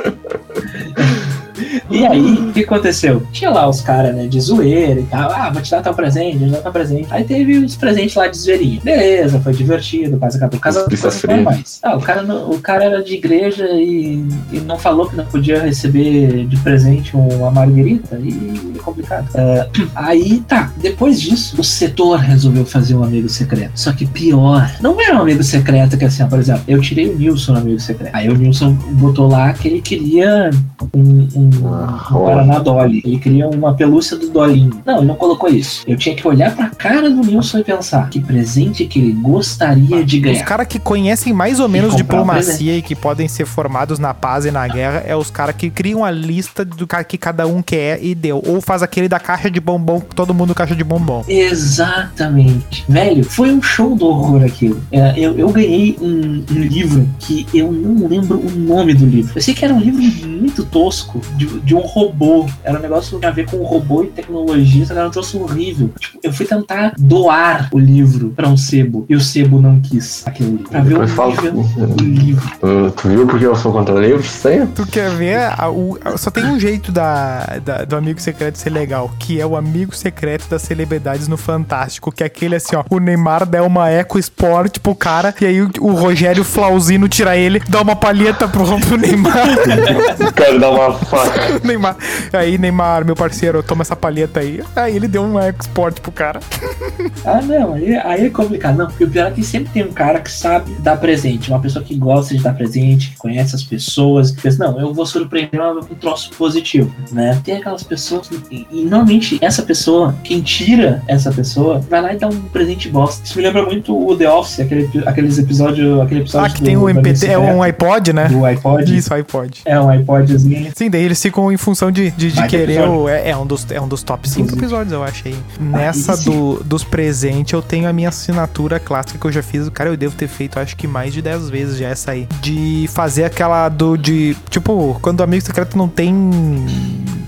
E aí, o que aconteceu? Tinha lá os caras, né, de zoeira e tal. Ah, vou te dar teu presente, vou te dar teu presente. Aí teve os presentes lá de zoeirinha. Beleza, foi divertido, quase acabou. Casa Pizza coisas fria. normais. Ah, o cara, não- o cara era de igreja e, e não falou que não podia receber de presente uma marguerita e é complicado. É, aí, tá. Depois disso, o setor resolveu fazer um amigo secreto. Só que pior, não era um amigo secreto que assim, ó, por exemplo, eu tirei o Nilson no amigo secreto. Aí o Nilson botou lá que ele queria um, um, Olha. Guaraná Dolly. Ele queria uma pelúcia do Dolinho. Não, ele não colocou isso. Eu tinha que olhar pra cara do Nilson e pensar que presente que ele gostaria de Os ganhar. caras que conhecem mais ou menos comprar um diplomacia e que podem ser formados na paz e na guerra é os caras que criam a lista do cara que cada um quer e deu. Ou faz aquele da caixa de bombom, todo mundo caixa de bombom. Exatamente. Velho, foi um show do horror aquilo. É, eu, eu ganhei um, um livro que eu não lembro o nome do livro. Eu sei que era um livro muito tosco, de, de um robô. Era um negócio que tinha a ver com robô e tecnologia, só que era um troço horrível. Tipo, eu fui tentar doar o livro pra um sebo e o sebo não quis aquele livro. Pra ver o do livro. Tu, tu viu porque eu sou contra livros? Sei. Tu quer ver? a- o- a- só tem um jeito da, da- do amigo secreto ser legal, que é o amigo secreto das celebridades no Fantástico, que é aquele assim, ó. O Neymar dá uma Eco Sport pro cara, e aí o, o Rogério Flauzino tira ele, dá uma palheta pro, pro Neymar. Quero dar uma faca. Neymar. Aí, Neymar, meu parceiro, toma essa palheta aí. Aí ele deu um Eco Sport pro cara. Ah, não, aí, aí é complicado. Não, porque o pior é que sempre tem um cara que sabe dar presente, uma pessoa que gosta de dar presente, que conhece as pessoas, que pensa, não, eu vou surpreender um troço positivo, né? Tem aquelas pessoas, que- e, normalmente essa pessoa, quem tira essa pessoa, vai lá e dá um presente bosta. Isso me lembra muito o The Office, aquele, aqueles episódios, aquele episódio Ah, que tem o do MPT, é um iPod, né? Do iPod. Isso, iPod. É um iPodzinho. Sim, daí eles ficam em função de, de, de querer o. É, é um dos, é um dos top 5 Inclusive. episódios, eu achei. Nessa esse- do, dos presentes, eu tenho a minha assinatura clássica que eu já fiz. Cara, eu devo ter feito, acho que mais de 10 vezes já essa aí. De fazer aquela do. de Tipo, quando o amigo secreto não tem.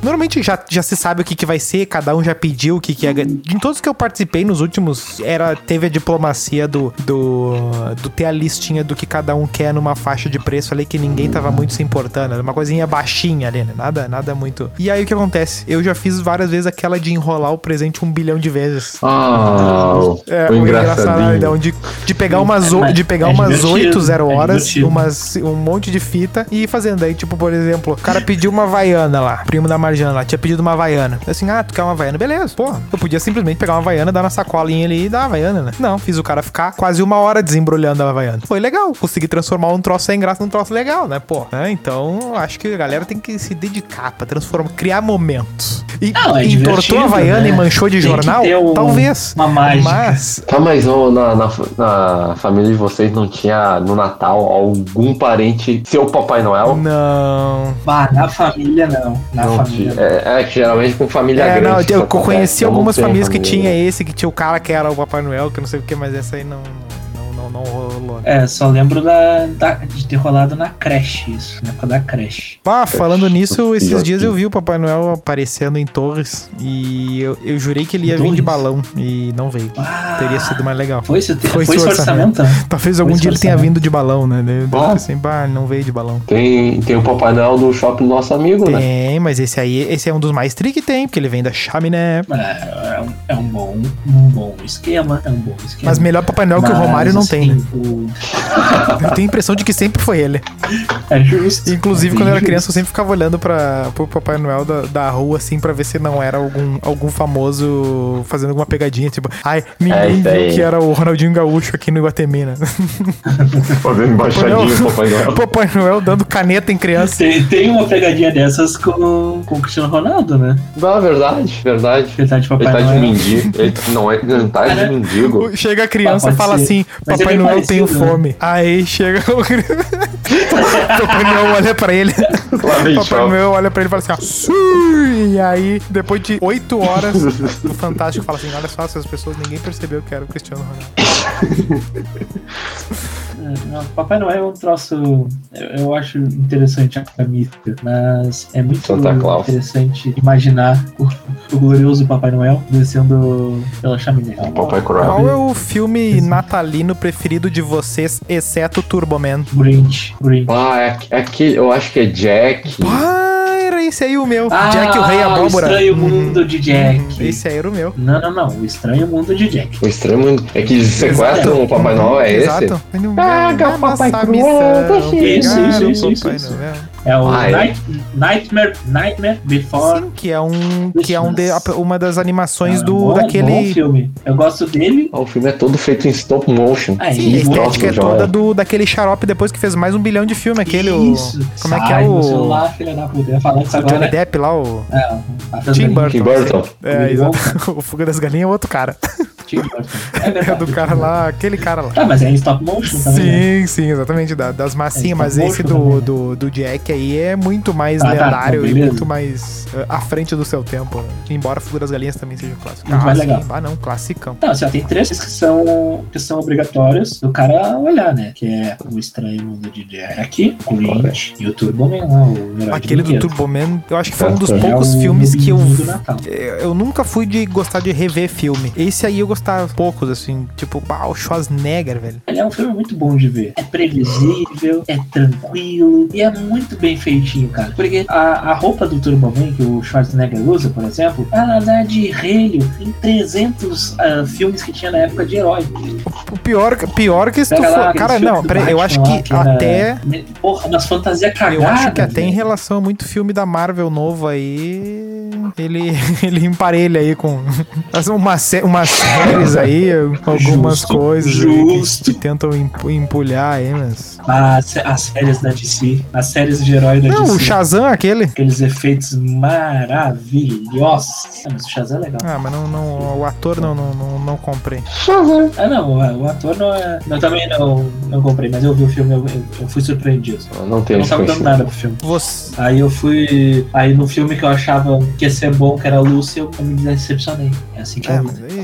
Normalmente já, já se sabe o que, que vai ser, cada um já pediu o que, que é. Em todos que eu participei nos últimos, era teve a diplomacia do, do, do ter a listinha do que cada um quer numa faixa de preço ali que ninguém tava muito se importando. Era uma coisinha baixinha ali, né? Nada, nada muito. E aí o que acontece? Eu já fiz várias vezes aquela de enrolar o presente um bilhão de vezes. Ah, o, É, o engraçadinho. então, de, de pegar umas, É, de pegar é umas divertido, 8, 0 é horas, divertido. umas, um monte de fita e ir fazendo. Aí, tipo, por exemplo, o cara pediu uma vaiana lá, primo da Marjana lá, tinha pedido uma vaiana. Eu Assim, ah, tu quer uma vaiana? Beleza, pô. Eu podia simplesmente pegar uma vaiana, dar na sacolinha ali e dar a vaiana, né? Não, fiz o cara ficar quase uma hora desembrulhando a vaiana. Foi legal, consegui transformar um troço sem graça num troço legal, né, pô? Né? Então, acho que a galera tem que se dedicar pra transformar, criar momentos. E Não, é entortou a vaiana né? e manchou de Tem que jornal? ter um- Talvez. uma mágica. Mas Tá, mas ô, na, na, na família de vocês não tinha no Natal algum parente ser o Papai Noel? Não. Ah, na família não. Na Não família tinha. É, é que geralmente com família É, grande. não, eu acontece, conheci algumas famílias que família. tinha esse, que tinha o cara que era o Papai Noel, que não sei o que, mas essa aí não, não, não, não rolou. É, só lembro da, da- de ter rolado na creche isso, na época da creche. Ah, falando nisso, esses dias eu vi o Papai Noel aparecendo em Torres e eu, eu jurei que ele ia vir de balão e não veio. Ah, Teria sido mais legal. Foi esse, Foi foi esse esse orçamento? né? Talvez algum dia ele tenha orçamento. vindo de balão, né? Eu Ah. assim, bah, não veio de balão. Tem, tem o Papai Noel do shopping do nosso amigo, né? Tem, mas esse aí, esse é um dos mais tri que tem, porque ele vem da chaminé. É, é um, é um bom, um bom esquema, é um bom esquema. Mas melhor Papai Noel que o Mas, Romário não tem, né? assim, Eu tenho a impressão de que sempre foi ele. É justo. Inclusive, É quando eu era bem criança, eu sempre ficava olhando para pro Papai Noel da, da rua, assim, pra ver se não era algum, algum famoso fazendo alguma pegadinha. Tipo, ai, É, ninguém aí. que era o Ronaldinho Gaúcho aqui no Iguatemi, né? Fazendo embaixadinho o Papai Noel. Papai Noel dando caneta em criança. Tem, tem uma pegadinha dessas com, com o Cristiano Ronaldo, né? Não, verdade, verdade. Ele tá de Ele Papai tá de Noel. mendigo. Ele não, é, ele não tá de Cara, mendigo. Chega a criança Ah, e fala ser. assim: Mas Papai é Noel, parecido, né? Fome. Aí chega o. Papai Noel olha pra ele. Papai. Noel olha pra ele e fala assim: ó, "Sim!" E aí, depois de oito horas, o Fantástico fala assim: olha só, essas pessoas ninguém percebeu que era o Cristiano Ronaldo. Não, Papai Noel é um troço. Eu, eu acho interessante a mística, mas é muito Santa Claus. interessante imaginar o, o glorioso Papai Noel descendo pela chaminé. Papai Qual Noel. é o filme natalino preferido de vocês, exceto Turbo Man? Grinch. Grinch. Ah, é, é que eu acho que é Jack. Ah, era esse aí o meu. Ah, Jack, o Rei Abóbora. O estranho mundo de Jack. Esse aí era o meu. Não, não, não. O estranho mundo de Jack. O extremo é que eles sequestram o Papai Noel, é esse? Exato. Pega o Papai Nossa Noel. Isso, isso, isso, Papai isso. É o Ah, é? Night- Nightmare, Nightmare Before. Sim, que é um que é um de- uma das animações Ah, do bom, daquele Bom filme. Eu gosto dele. O filme é todo feito em stop motion. Ah, Sim, a estética é toda do daquele xarope depois que fez mais um bilhão de filme, aquele o Isso. como é que Sai é o celular, filha da puta. Eu ia falar isso o Johnny agora. Depp lá, o É, Tim Burton. Tim Burton. É, Willy exato. O Fuga das Galinhas é outro cara. É, É do cara Tim lá, aquele cara lá. Tá, mas é em stop motion também. né? Sim, sim, exatamente, da- das massinhas, É, mas esse do, do, do Jack aí é muito mais Ah, tá, lendário tá, e muito mais eh, à frente do seu tempo, né? embora Fuga das Galinhas também seja um clássico. Muito mais legal. sim, ah não, classicão. Não, assim, ó, tem três que são, que são obrigatórios do cara olhar, né? Que é o Estranho Mundo de Jack, o Grinch e o Turboman lá, o Herói de Aquele do Brinquedo. Turboman, eu acho que foi um dos É, poucos o filmes que eu do. Eu eu nunca fui de gostar de rever filme. Esse aí eu gostava poucos, assim, tipo, pá, o Schwarzenegger, velho. Ele é um filme muito bom de ver. É previsível, é tranquilo e é muito bem feitinho, cara. Porque a, a roupa do Turboman que o Schwarzenegger usa, por exemplo, ela dá de relho em 300 ah, filmes que tinha na época de herói. O pior, pior que se tu for. Cara, não, peraí, eu acho que era- até. Porra, umas fantasias cagadas. Eu acho que até em velho. relação a muito filme da Marvel novo aí, ele, ele emparelha aí com umas, sé- umas séries aí, algumas Justo, coisas aí que- justo. que, tentam empu- empulhar aí, mas... As, as séries da DC, as séries de herói da Não, o DC. Shazam aquele. Aqueles efeitos maravilhosos. Ah, mas o Shazam é legal. Ah, mas não, não, o ator não, não, não, não comprei. Ah, não, o, o ator não é. Eu também não, não comprei, mas eu vi o filme, eu, eu, eu fui surpreendido. Eu não Eu tenho não tava dando nada pro filme. Você... Aí eu fui. Aí no filme que eu achava que ia ser bom, que era Lucy, eu me decepcionei. É assim que É, eu mas vi. aí é...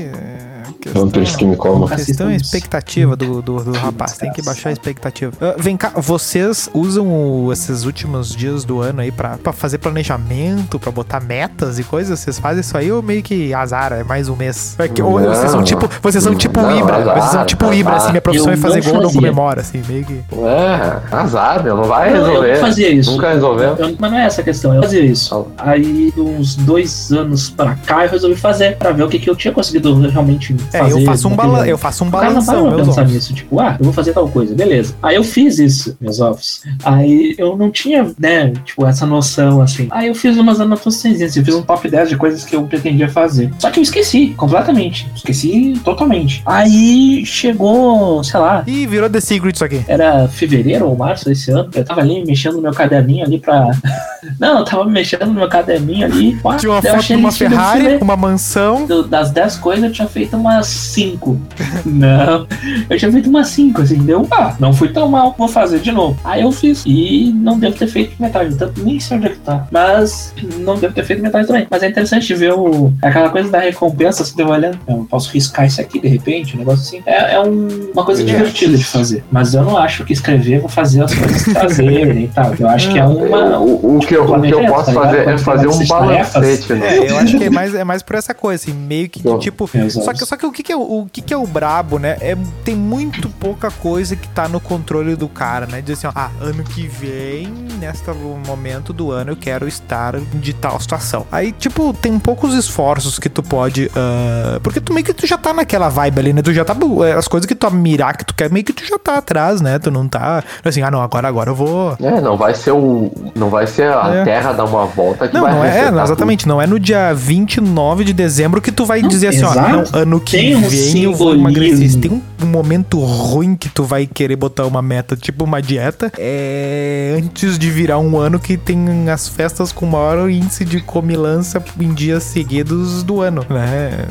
Vampiros que me comam. A questão é a expectativa do, do, do rapaz, tem que baixar a expectativa. Ah, vem cá, vocês usam o- esses últimos dias do ano aí pra, pra fazer planejamento, pra botar metas e coisas? Vocês fazem isso aí ou meio que azar, é mais um mês? É que- ou Não. vocês são tipo, vocês são tipo Não, Ibra, azar, vocês são tipo Ibra, azar. assim, minha profissão Eu é fazer não gol, não fazia. comemora, assim, meio que... É, azar, meu, não vai Não, eu resolver. não fazia isso. Nunca resolveu. Eu- mas não é essa a questão, eu fazia isso. Aí, uns dois anos pra cá, eu resolvi fazer, pra ver o que, que eu tinha conseguido realmente É, fazer. eu faço um, naquele bala ano. eu faço um O cara não pensar ovos. nisso, tipo, ah, eu vou fazer tal coisa, beleza. Aí eu fiz isso, meus ovos. Aí eu não tinha, né, tipo, essa noção, assim. Aí eu fiz umas anotações, eu fiz um top 10 de coisas que eu pretendia fazer. Só que eu esqueci, completamente. Esqueci totalmente. Aí chegou, sei lá, Ih, virou The Secret isso aqui. era fevereiro ou março desse ano. Eu tava ali mexendo no meu caderninho ali pra. Não, eu tava mexendo no meu caderninho ali. pá, Tinha uma eu foto achei de uma eu Ferrari, uma mansão. Do- Das 10 coisas eu tinha feito umas 5. não, eu tinha feito umas 5, assim, deu, ah, não fui tão mal, vou fazer de novo. Aí eu fiz. E não devo ter feito metade, tanto nem sei onde é que tá. Mas não devo ter feito metade também. Mas é interessante ver o, aquela coisa da recompensa, assim, eu olhando, eu posso riscar isso aqui de repente, um negócio assim. É, é um- uma coisa É. divertida de fazer. Mas eu não acho que escrever vou fazer as coisas trazerem e tal. Eu acho que é uma. O, o que eu, o que eu posso fazer é fazer um balancete, né? É, eu acho que é mais, é mais por essa coisa, assim, meio que, Bom, tipo... Só que, só que o que, que é o, o que, que é o brabo, né? É, tem muito pouca coisa que tá no controle do cara, né? Diz assim, ó, ah, ano que vem, neste momento do ano, eu quero estar de tal situação. Aí, tipo, tem poucos esforços que tu pode. ah, porque tu meio que tu já tá naquela vibe ali, né? Tu já tá. As coisas que tu mirar que tu quer, meio que tu já tá atrás, né? Tu não tá. Assim, ah, não, agora, agora eu vou. É, não vai ser o. Não vai ser a É. Terra dar uma volta que Não, vai não é, exatamente, não é no dia 29 de dezembro que tu vai Não, dizer assim, ó, exato. não, ano que Tem um simbolismo. tem um, momento ruim que tu vai querer botar uma meta, tipo uma dieta, é antes de virar um ano que tem as festas com maior índice de comilança em dias seguidos do ano, né?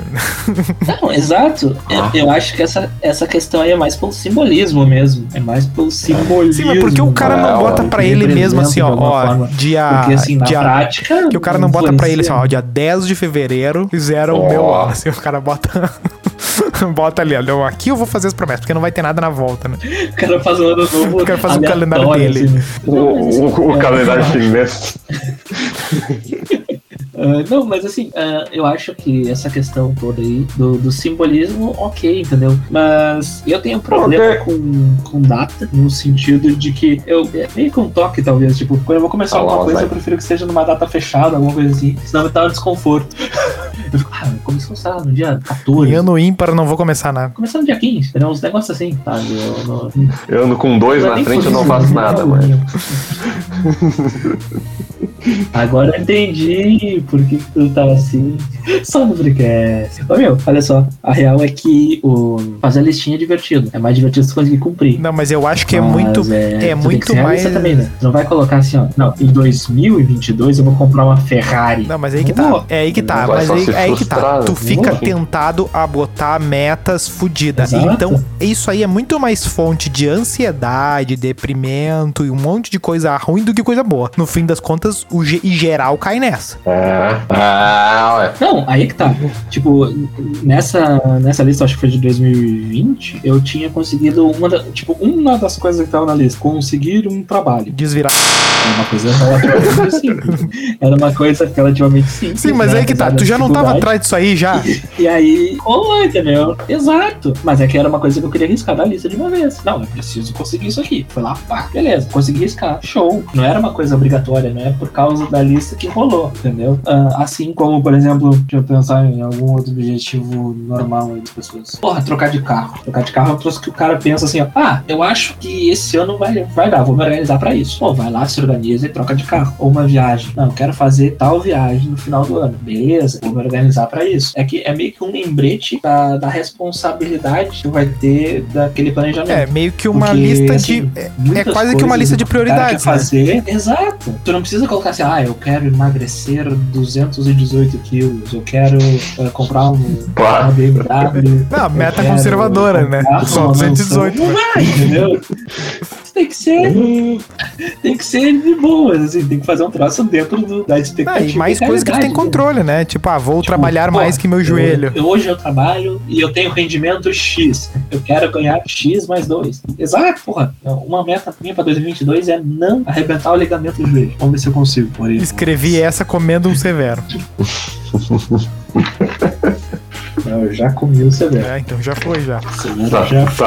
Não, exato. Ah. Eu, eu acho que essa, essa questão aí é mais pelo simbolismo mesmo. É mais pelo simbolismo. Sim, mas porque o cara não bota ó, pra que ele mesmo assim, ó, ó, forma. dia, Porque assim, na dia prática. Que o cara não bota pra ele assim, ó, dia 10 de fevereiro fizeram o Ó. meu ano. Assim, o cara bota. bota ali, ó. Aqui eu vou fazer as promessas, porque não vai ter nada na volta, né? O cara faz um ano novo. O cara faz o calendário dele. assim. O, o, o é, calendário chinês. Ah, não, mas assim, ah, eu acho que essa questão toda aí do, do simbolismo, ok, entendeu? Mas eu tenho problema Ok. com, com data, no sentido de que eu. é Meio com um toque, talvez. Tipo, quando eu vou começar Ah, alguma coisa, vai. eu prefiro que seja numa data fechada, alguma coisa assim. Senão vai dar um desconforto. eu fico, ah, começou, sei lá, no dia 14. Em ano ímpar eu não vou começar nada. Começando no dia 15, entendeu? Uns negócios assim, sabe? Eu, não- Eu ando com dois é na nem frente, eu não faço não é nada, o mas. meu. Agora eu entendi por que que tu tá assim. Só no Freecast. Ô, meu, olha só. A real é que o fazer a listinha é divertido. É mais divertido se conseguir cumprir. Não, mas eu acho que é Mas muito. É, tem muito ser mais. também, né? Não vai colocar assim, ó. Não, em 2022 eu vou comprar uma Ferrari. Não, mas aí que tá. É aí que tá. Vai Mas aí, é aí que tá. frustrar, Tu né? fica tentado a botar metas fodidas. Então, isso aí é muito mais fonte de ansiedade, deprimento e um monte de coisa ruim do que coisa boa. No fim das contas, o ge- em geral cai nessa. É. Ah, ué. Não, aí que tá. Tipo, nessa, nessa lista, acho que foi de 2020, eu tinha conseguido uma da, tipo, uma das coisas que tava na lista, conseguir um trabalho. Desvirar. Era uma coisa relativamente simples. Era uma coisa relativamente simples. Sim, mas né, aí que tá. Tu já não tava atrás disso aí já? E aí, rolou, entendeu? Exato. Mas é que era uma coisa que eu queria riscar da lista de uma vez. Não, eu preciso conseguir isso aqui. Foi lá, pá, beleza, consegui riscar. Show. Não era uma coisa obrigatória, não é por causa da lista que rolou, entendeu? Ah, assim como, por exemplo, deixa eu pensar em algum outro objetivo normal aí das pessoas. Porra, trocar de carro. Trocar de carro é um troço que o cara pensa assim, ó. Ah, eu acho que esse ano vai, vai dar, vou me organizar pra isso. Pô, vai lá, se organiza e troca de carro. Ou uma viagem. Não, eu quero fazer tal viagem no final do ano. Beleza, vou me organizar pra isso. É que é meio que um lembrete da, da responsabilidade que vai ter daquele planejamento. É, meio que uma Porque, lista assim, de. é- é quase que uma lista de prioridades, né? fazer. Exato. Tu não precisa colocar assim, ah, eu quero emagrecer 218 quilos, eu quero eh, comprar um, uma BMW. Não, meta conservadora, né? Só uma 218. mansão. Não vai, entendeu? Tem que ser, tem que ser de boas, assim, tem que fazer um troço dentro do, da Ah, expectativa. e mais coisa que tu tem né? controle, né? Tipo, ah, vou Tipo, trabalhar pô, mais que meu eu- joelho. eu- hoje eu trabalho e eu tenho rendimento X. Eu quero ganhar X mais 2. Exato, porra. Uma meta minha pra 2022 é não arrebentar o ligamento do joelho. Vamos ver se eu consigo. Por isso. Escrevi essa comendo um severo. Eu já comi o severo. É, então já foi já. Tá, já tá, foi.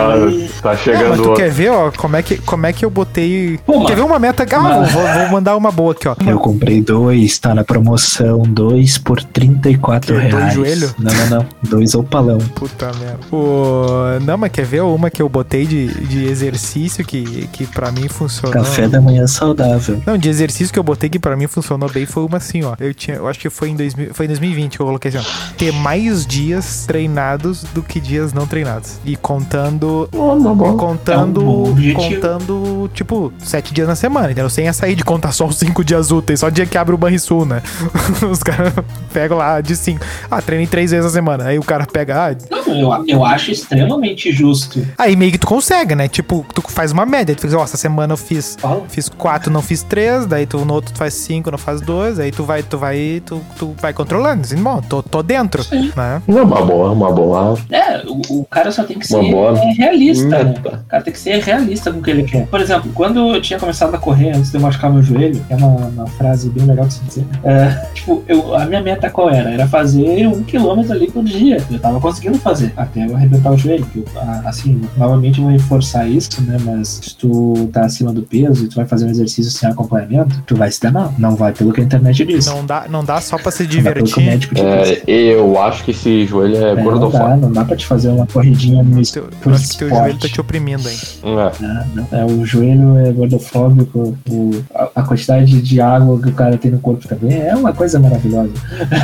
tá Não, mas chegando tu outro. quer ver, ó, como é que, como é que eu botei. Pô, quer ver uma meta? Ah, Mas- vou, vou mandar uma boa aqui, ó. Eu comprei dois, tá na promoção. Dois por 34 Que, dois reais. joelho? Não, não, não. Dois opalão. Puta merda. O... Não, mas quer ver uma que eu botei de, de exercício que, que pra mim funcionou? Café da manhã saudável. Não, de exercício que eu botei que pra mim funcionou bem foi uma assim, ó. Eu tinha, eu acho que foi em 2000, foi em 2020 que eu coloquei assim, ó. Ter mais dias treinados do que dias não treinados. E contando Oh, contando, É um contando, tipo, sete dias na semana, entendeu? Sem essa aí de contar só os cinco dias úteis, só dia que abre o Banrisul, né? Os caras pegam lá de cinco. Ah, treinei três vezes a semana. Aí o cara pega, ah, Não, eu, eu acho extremamente justo. aí meio que tu consegue, né? Tipo, tu faz uma média. Tu fica, ó, essa semana eu fiz Fala. Fiz quatro, não fiz três, daí tu no outro tu faz cinco, não faz dois, aí tu vai, tu vai, tu, tu vai controlando, assim, bom, tô, tô dentro, Sim. né? Não, uma boa, uma boa. É, o, o cara só tem que ser Uma boa realista, né? meta. O cara tem que ser realista com o que ele quer. Por exemplo, quando eu tinha começado a correr antes de eu machucar meu joelho, que é uma, uma frase bem legal de se dizer, é, tipo, eu, a minha meta qual era? Era fazer um quilômetro ali por dia. Eu tava conseguindo fazer, até eu arrebentar o joelho. Que eu, assim, novamente eu vou reforçar isso, né? Mas se tu tá acima do peso e tu vai fazer um exercício sem acompanhamento, tu vai se dar mal. Não vai pelo que a internet diz. Não dá, não dá só pra se Não vai pelo que o divertir. médico te diz. É, eu acho que esse joelho é, É, não gordofóbico. dá, não dá pra te fazer uma corridinha no Teu- por eu acho que teu esporte. joelho tá te oprimindo, hein? É. Não. É, o joelho é gordofóbico, o, a, a quantidade de água que o cara tem no corpo também é uma coisa maravilhosa.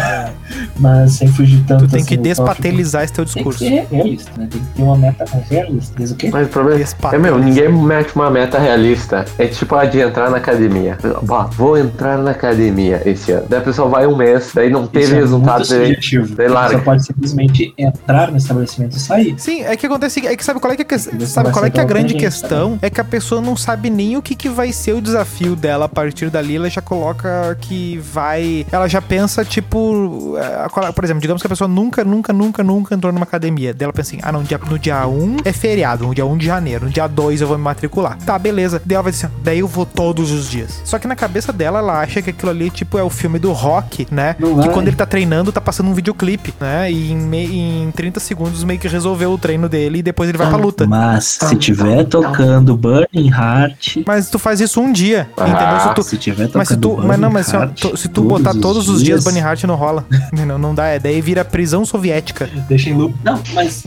Mas sem fugir tanto. Tu tem assim, que do despatelizar esse teu tópico. Tem que discurso. ser realista, né? Tem que ter uma meta realista. Diz o quê? Mas o problema é, Despatelizar. meu, ninguém mete uma meta realista. É tipo a de entrar na academia. Bah, vou entrar na academia esse ano. Daí a pessoa vai um mês, daí não teve Isso é resultado. muito daí- daí larga. Você pode simplesmente entrar no estabelecimento e sair. Sim, é que acontece, é que sabe qual é que, é, Você sabe qual é, que é a grande gente, questão? É que a pessoa não sabe nem o que, que vai ser o desafio dela a partir dali, ela já coloca que vai, ela já pensa tipo, é, por exemplo, digamos que a pessoa nunca, nunca, nunca, nunca entrou numa academia. Daí ela pensa assim: "Ah, não, dia, no dia 1 é feriado, no dia 1 de janeiro, no dia 2 eu vou me matricular". Tá, beleza. Daí ela vai dizer assim: "Daí eu vou todos os dias". Só que na cabeça dela ela acha que aquilo ali tipo é o filme do Rock, né? Não que vai. quando ele tá treinando, tá passando um videoclipe, né? E em, me- em 30 segundos meio que resolveu o treino dele e depois ele vai pra luta. Mas se tiver tocando Burning Heart. Mas tu faz isso um dia, Ah, entendeu? Se tu, Se tiver tocando mas se tu, mas não, mas assim, Burning Heart se tu todos botar todos os dias dias Bunny Heart não rola. Não, não dá, é daí vira prisão soviética. Deixa em loop. Não, mas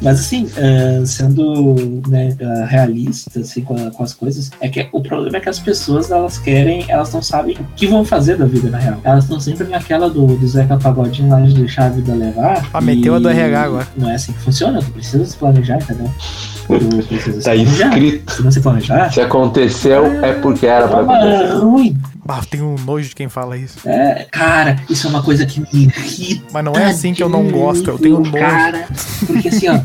Mas assim, eh, sendo né, eh, realista assim, com, a- com as coisas, é que o problema é que as pessoas elas querem, elas não sabem o que vão fazer da vida na real. Elas estão sempre naquela do, do Zeca Pagodinho lá de deixar a vida levar. Ah, meteu a do e RH agora. Não é assim que funciona, tu precisa se planejar, entendeu? Tá escrito. Se não se planejar, Se aconteceu, é porque era pra acontecer. é ruim. Ah, eu tenho um nojo de quem fala isso. É, cara, isso é uma coisa que me irrita. Mas não é assim que eu não gosto, eu tenho nojo. Cara, porque assim, ó.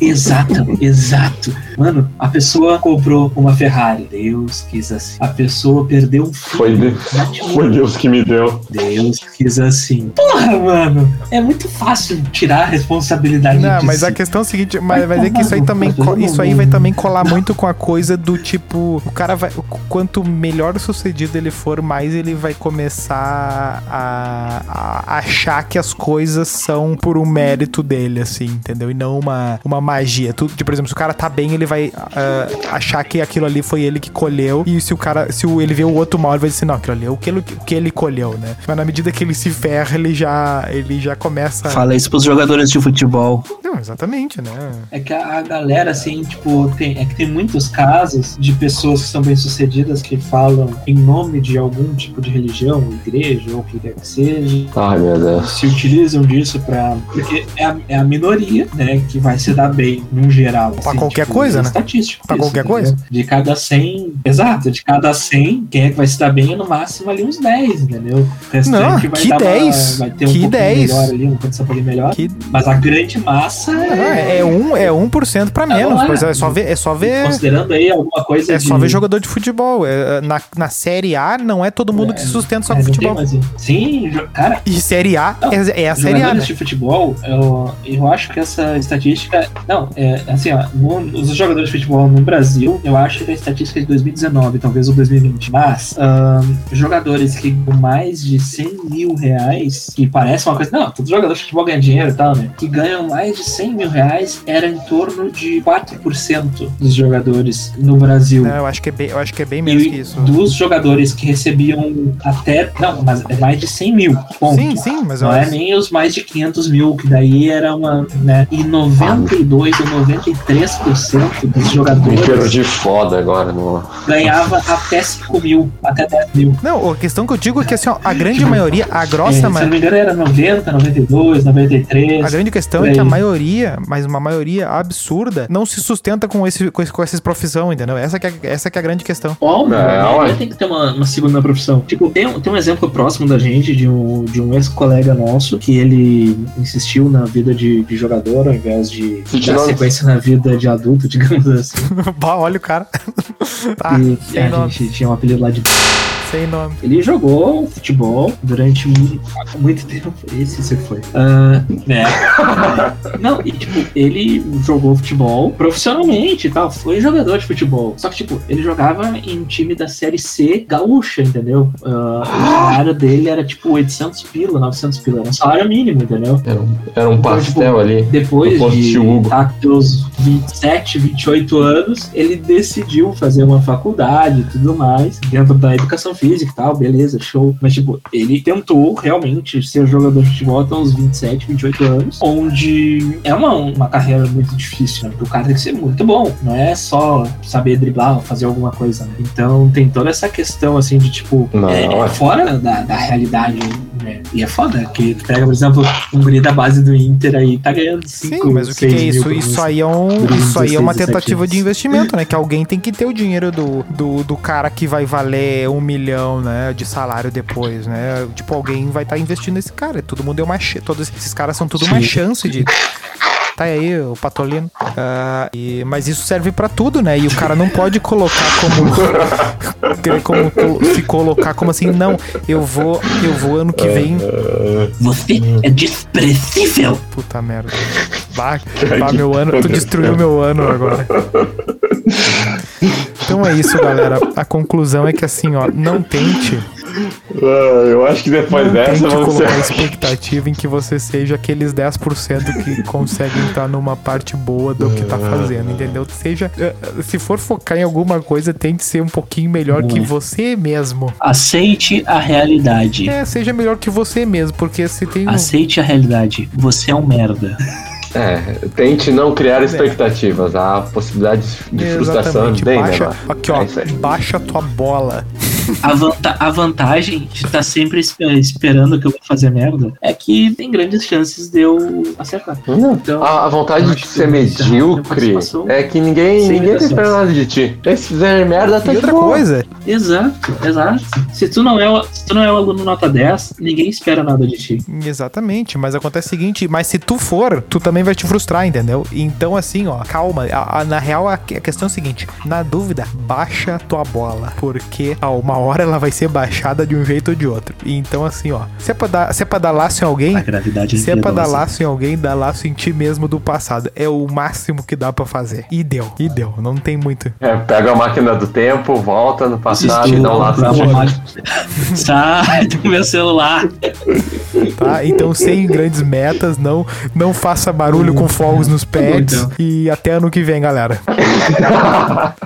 exato, exato. Mano, a pessoa comprou uma Ferrari. Deus quis assim. A pessoa perdeu um Foi, filho. de- Natimou. foi Deus que me deu. Deus quis assim. Porra, mano. É muito fácil tirar a responsabilidade Não, mas a questão é o seguinte, mas, Vai mas é que isso aí também isso aí vai também colar muito com a coisa do tipo, o cara vai, o- quanto melhor sucedido ele for, mais ele vai começar a, a achar que as coisas são por um mérito dele, assim, entendeu? E não uma, uma magia. Tu, tipo, por exemplo, se o cara tá bem, ele vai ah, achar que aquilo ali foi ele que colheu. E se o cara, se o- ele vê o outro mal, ele vai dizer, não, aquilo ali é o que ele, o que ele colheu, né? Mas na medida que ele se ferra, ele já, ele já começa. Fala isso pros jogadores de futebol. Não, exatamente, né? É que a, a galera, assim, tipo, tem, é que tem muitos casos de pessoas que são bem-sucedidas que falam em nome de algum tipo de religião, igreja, ou o que quer que seja, Ai, meu Deus. se utilizam disso pra. Porque é a, é a minoria, né, que vai se dar bem, num geral. Pra qualquer coisa, é né? Estatístico. Pra qualquer coisa. De cada 100. Exato, de cada 100, quem é que vai se dar bem é no máximo ali uns 10, entendeu? O restante Não, vai que dar uma- 10? vai ter um Que pouquinho 10? melhor ali, uma condição um pouquinho melhor. Que Mas a grande massa é. é, é um, é 1% pra menos, Não, é. pois é só ver, é só ver, Considerando aí alguma coisa. é de- só ver jogador de futebol. É, na, na Série A não é todo mundo É, que se sustenta só É, com não tem futebol. mais- Sim, cara, E Série A Não, é, é a Série A, jogadores né? de futebol, eu, eu acho que essa estatística. Não, é assim, ó, no- os jogadores de futebol no Brasil, eu acho que a estatística é de 2019, talvez ou 2020. Mas, ahn, jogadores que ganham mais de 100 mil reais, que parece uma coisa. Não, todo jogador de futebol ganha dinheiro e tal, né? Que ganham mais de 100 mil reais, era em torno de 4% dos jogadores no Brasil. Não, eu acho que é bem, eu acho que é bem menos E que isso. dos jogadores que recebiam até. Não, mas é mais de 100 mil. Ponto. Sim, sim, mas Não é acho. nem os mais de 500 mil, que daí era uma. Né? E 92 ou 93% dos Me jogadores perdi foda agora. No... ganhava até 5 mil, até 10 mil. Não, a questão que eu digo é que assim, ó, a grande maioria, a É, grossa se eu ma- não me engano, era 90, 92, 93. A grande questão é que a maioria, mas uma maioria absurda, não se sustenta com, esse, com, esse, com essas profissão, entendeu? Essa que é, essa que é a grande questão. Óbvio, Não, né? é. Tem que ter uma, uma segunda profissão. Tipo, tem, um- tem um exemplo próximo da gente de um, de um ex-colega nosso que ele insistiu na vida de, de jogador ao invés de dar sequência na vida de adulto, digamos assim. Bah, olha o cara. tá, e sem a nome, gente tinha um apelido lá de. Sem nome. Ele jogou futebol durante mu- muito tempo. Esse você foi. Ah, né? Não, e tipo, ele jogou futebol profissionalmente e tal. Foi jogador de futebol. Só que, tipo, ele jogava em um time da série C gaúcha, entendeu? Ah, o salário dele era tipo 800 pila, 900 pila. Era um salário mínimo, entendeu? Era um, era um pastel ali. Depois de Hugo. estar com seus 27, 28 anos, ele decidiu fazer uma faculdade e tudo mais, dentro da educação física e tal, beleza, show. Mas, tipo, ele tentou realmente ser jogador de futebol até uns 27, 28 anos, onde é uma, uma carreira muito difícil, né? Porque o cara tem que ser muito bom, não é só saber driblar ou fazer alguma coisa, né? Então tem toda essa questão, assim, de tipo, Não, é, é. fora da, da realidade, né? E é foda, que tu pega, por exemplo, um guri da base do Inter aí, tá ganhando 5, Sim, mas o que, que é isso? Isso aí é, um, isso aí é uma tentativa de investimento, né? Que alguém tem que ter o dinheiro do, do, do cara que vai valer um milhão, né? De salário depois, né? Tipo, alguém vai estar investindo nesse cara. Todo mundo é uma chance. Todos esses caras são tudo uma chance de. Tá aí o Patolino. Ah, e- mas isso serve pra tudo, né? E o cara não pode colocar como. querer como col- se colocar como assim, não, eu vou, eu vou ano que vem. Você é desprezível. Puta merda. Bah, bah, meu ano, tu destruiu meu ano agora. Então é isso, galera. A conclusão é que assim, ó, não tente, eu acho que depois não dessa vamos colocar ser. expectativa em que você seja aqueles 10% que conseguem estar numa parte boa do que tá fazendo, entendeu? Seja, eh, se for focar em alguma coisa, tente ser um pouquinho melhor que é. você mesmo. Aceite a realidade. É, seja melhor que você mesmo, porque se tem um... Aceite a realidade. Você é um merda. É, tente não criar expectativas. A possibilidade de frustração é Exatamente. bem Baixa, menor. aqui, ó, É baixa tua bola. A, vanta- a vantagem de estar sempre espe- esperando que eu vou fazer merda é que tem grandes chances de eu acertar. Não, Então, a, a vontade de ser que medíocre é que ninguém, sem ninguém tá esperando nada de ti. Se fizer merda, tá E outra boa. coisa, Exato, exato. Se tu não é, o- se tu não é o aluno nota 10, ninguém espera nada de ti. Exatamente, mas acontece o seguinte, mas se tu for, tu também vai te frustrar, entendeu? Então assim, ó, calma, a- a- na real a, a questão é a seguinte, na dúvida, baixa tua bola, porque a uma hora ela vai ser baixada de um jeito ou de outro. Então assim, ó, se é pra dar, se é pra dar laço em alguém, A gravidade se é pra dar laço em alguém, dá laço em ti mesmo do passado. É o máximo que dá pra fazer. E deu, e deu, não tem muito. É, pega a máquina do tempo, volta no passado e dá um laço Sai do meu celular. Tá? Então, sem grandes metas, não, não faça barulho com fogos nos pets. então. E até ano que vem, galera.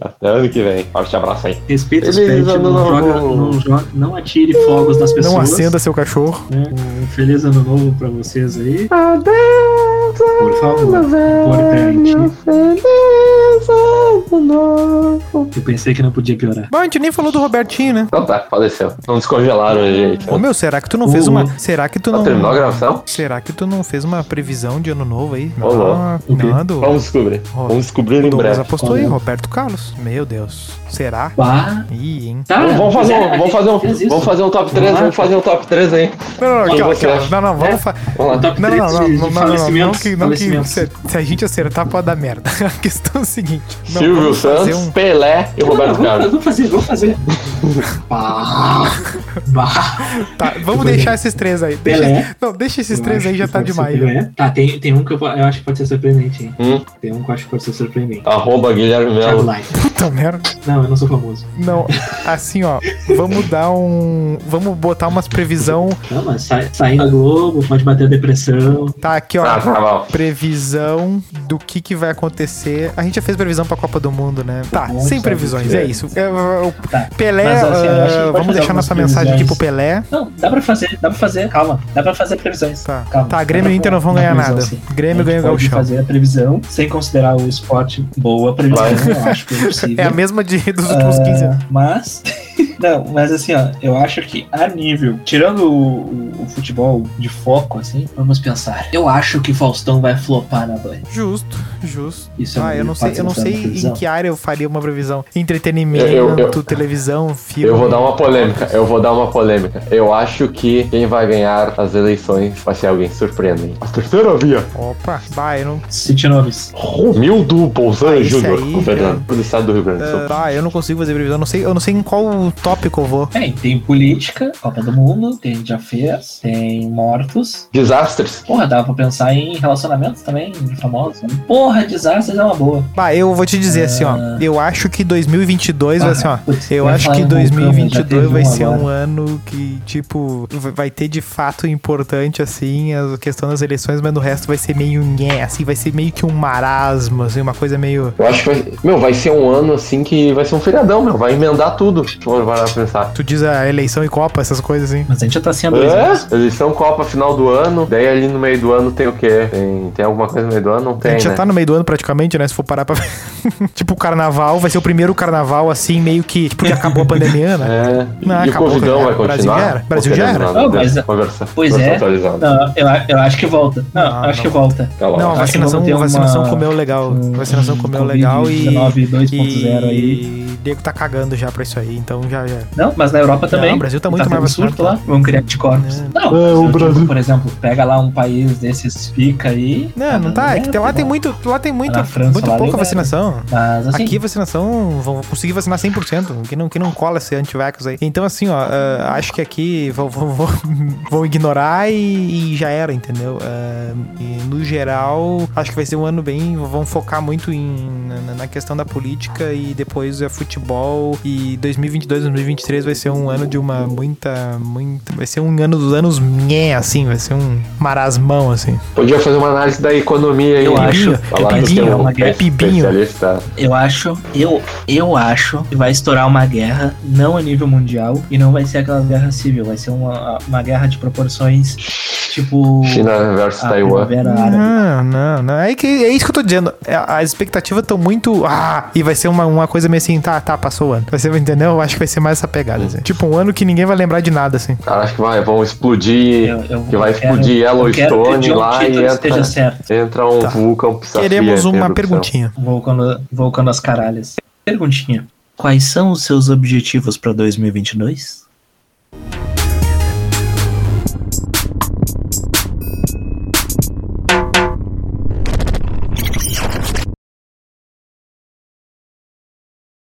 Até ano que vem. Forte abraço aí. Respeita os Feliz não, novo. joga, não, joga- não atire fogos nas pessoas. Não acenda seu cachorro. né? Um feliz ano novo pra vocês aí. Adeus, Por favor, importante. Feliz ano novo. Eu pensei que não podia piorar. Bom, a gente nem falou do Robertinho, né? Então tá, faleceu. Não descongelaram a gente. Ô meu, será que tu não fez Ô, uma. Será que tu Já não. terminou a gravação? Será que tu não fez uma previsão de ano novo aí? Ô, louco. O quê? não, do. Vamos descobrir. Vamos descobrir O em breve. apostou Qual aí, é? Roberto Carlos. Meu Deus. Será? Bah, Ih, hein? tá. Vamos, vamos fazer é, um, a vamos fazer um, vamos fazer um top 3, Vamos fazer um top 3 aí. Não, não, você não, não, vamos fa- Vamos lá. Top Não, não, 3 não, de, não, não, não, não, não, que, não que se, se a gente acertar pode dar merda. A questão é o seguinte. Não, Silvio vamos fazer Santos, um- Pelé e Não, Roberto vamos- Carlos. Vamos fazer, vamos fazer. Bah, bah. Tá, vamos deixar esses três aí. Deixa, Pelé. não, deixa esses Eu três aí, já tá demais. Tá, tem, tem um que eu, eu acho que pode ser surpreendente, hein? Hum, Tem um que eu acho que pode ser surpreendente. arroba Guilherme Melo. Puta merda. Não, eu não sou famoso. Não, assim, ó, vamos dar um. Vamos botar umas previsão. Não, mas sai, sair na Globo, pode bater a depressão. Tá aqui, ó. Ah, tá bom. Previsão do que, que vai acontecer. A gente já fez previsão pra Copa do Mundo, né? Tá, sem previsões, é é. isso. É, o Tá. Pelé, Mas, assim, ah, vamos deixar nossa mensagem aqui pro. Pelé. Não, dá pra fazer, dá pra fazer, calma. Dá pra fazer previsões. Tá, calma. tá Grêmio e Inter não vão ganhar previsão, nada. sim. Grêmio A ganha o Gauchão. fazer a previsão, sem considerar o esporte boa previsão, eu acho que é possível. É a mesma de, dos últimos Ah, 15 anos. Mas. Não, mas assim, ó, eu acho que a nível, tirando o, o- o futebol de foco, assim, vamos pensar. Eu acho que Faustão vai flopar na Band. Justo, justo. Isso é Ah, eu não sei, eu não sei em que área eu faria uma previsão. Entretenimento, Eu- eu- eu- televisão, filme. Eu vou dar uma polêmica, eu vou dar uma polêmica. Eu acho que quem vai ganhar as eleições vai ser alguém surpreendente. A terceira via. Opa, vai, eu não. City Noves. Romildo Bolsonaro Ah, Júnior, governador do estado do Rio Grande do Sul. Ah, eu não consigo fazer previsão. Eu não sei, eu não sei em qual tópico eu vou. Tem, tem política, Copa do Mundo, tem já fez, tem mortos. Desastres. Porra, dá pra pensar em relacionamentos também, de famosos. né? Porra, desastres é uma boa. Bah, eu vou te dizer assim, ó. Eu acho que 2022 vai ser, ó. Ah, putz, Eu acho que em vulcão, já 2022 teve vai um ser agora. um ano que, tipo, vai vai ter de fato importante, assim, a questão das eleições, mas no resto vai ser meio nhé, assim, vai ser meio que um marasmo, assim, uma coisa meio. Eu acho que vai. Meu, vai ser um ano assim que vai ser um feriadão, meu. Vai emendar tudo. Se for parar pra pensar. Tu diz a eleição e Copa, essas coisas assim. Mas a gente já tá assim há dois anos. É, eleição Copa final do ano. Daí ali no meio do ano tem o quê? Tem, tem alguma coisa no meio do ano? Não A tem, gente já né? tá no meio do ano praticamente, né? Se for parar pra ver. tipo, o carnaval, vai ser o primeiro carnaval, assim, meio que. Tipo, que acabou a pandemia, né? É. Não, e o acabou, Covidão cara. vai Brasil continuar? já era? Brasil já era? Conversa- Pois é. Não, eu, eu acho que volta. Não, Não, eu acho não. que volta. Tá lá. Não, a Acho que vacinação, vamos vacinação uma- comeu legal. um- vacinação comeu legal e. 19 2.0 aí. Diego tá cagando já pra isso aí, então já. já. Não, mas na Europa também. Não, o Brasil tá muito mais tendo vacinado, surto lá. Vamos criar anticorpos. É. Não, É, o Brasil. por exemplo, pega lá um país desses fica aí. Não, não tá. É que tem- lá tem muito, lá tem muito, Na França, muito pouca libera. vacinação. Mas assim, Aqui vacinação, vão conseguir vacinar 100%, que não, que não cola esse antivax aí. Então, assim, ó, ah, acho que aqui vão, vão, vão, vão ignorar e, e já era, entendeu? E no geral, acho que vai ser um ano bem. Vão focar muito em, na, na questão da política e depois é futebol. E 2022, 2023 vai ser um ano de uma muita, muita. Vai ser um ano dos anos nhé, assim, vai ser um marasmão, assim. Podia fazer uma análise da economia aí. Eu né? acho. É pibinho, é uma guerra. Pibinho. eu acho, eu, eu acho que vai estourar uma guerra, não a nível mundial, e não vai ser aquela guerra civil, vai ser uma, uma guerra de proporções Tipo. China versus Taiwan. Não, não, não. É, que, é isso que eu tô dizendo. É, As expectativas estão muito. Ah, e vai ser uma, uma coisa meio assim, tá, tá, passou o ano. Vai ser, entendeu? Eu acho que vai ser mais essa pegada, assim. Tipo, um ano que ninguém vai lembrar de nada, assim. Cara, acho que vai, vão explodir. Eu- eu que vai quero- explodir Yellowstone lá e entra, esteja certo. entra um Tá. vulcão Queremos uma perguntinha. Volcando, volcando às caralhas. Perguntinha. Quais são os seus objetivos pra 2022?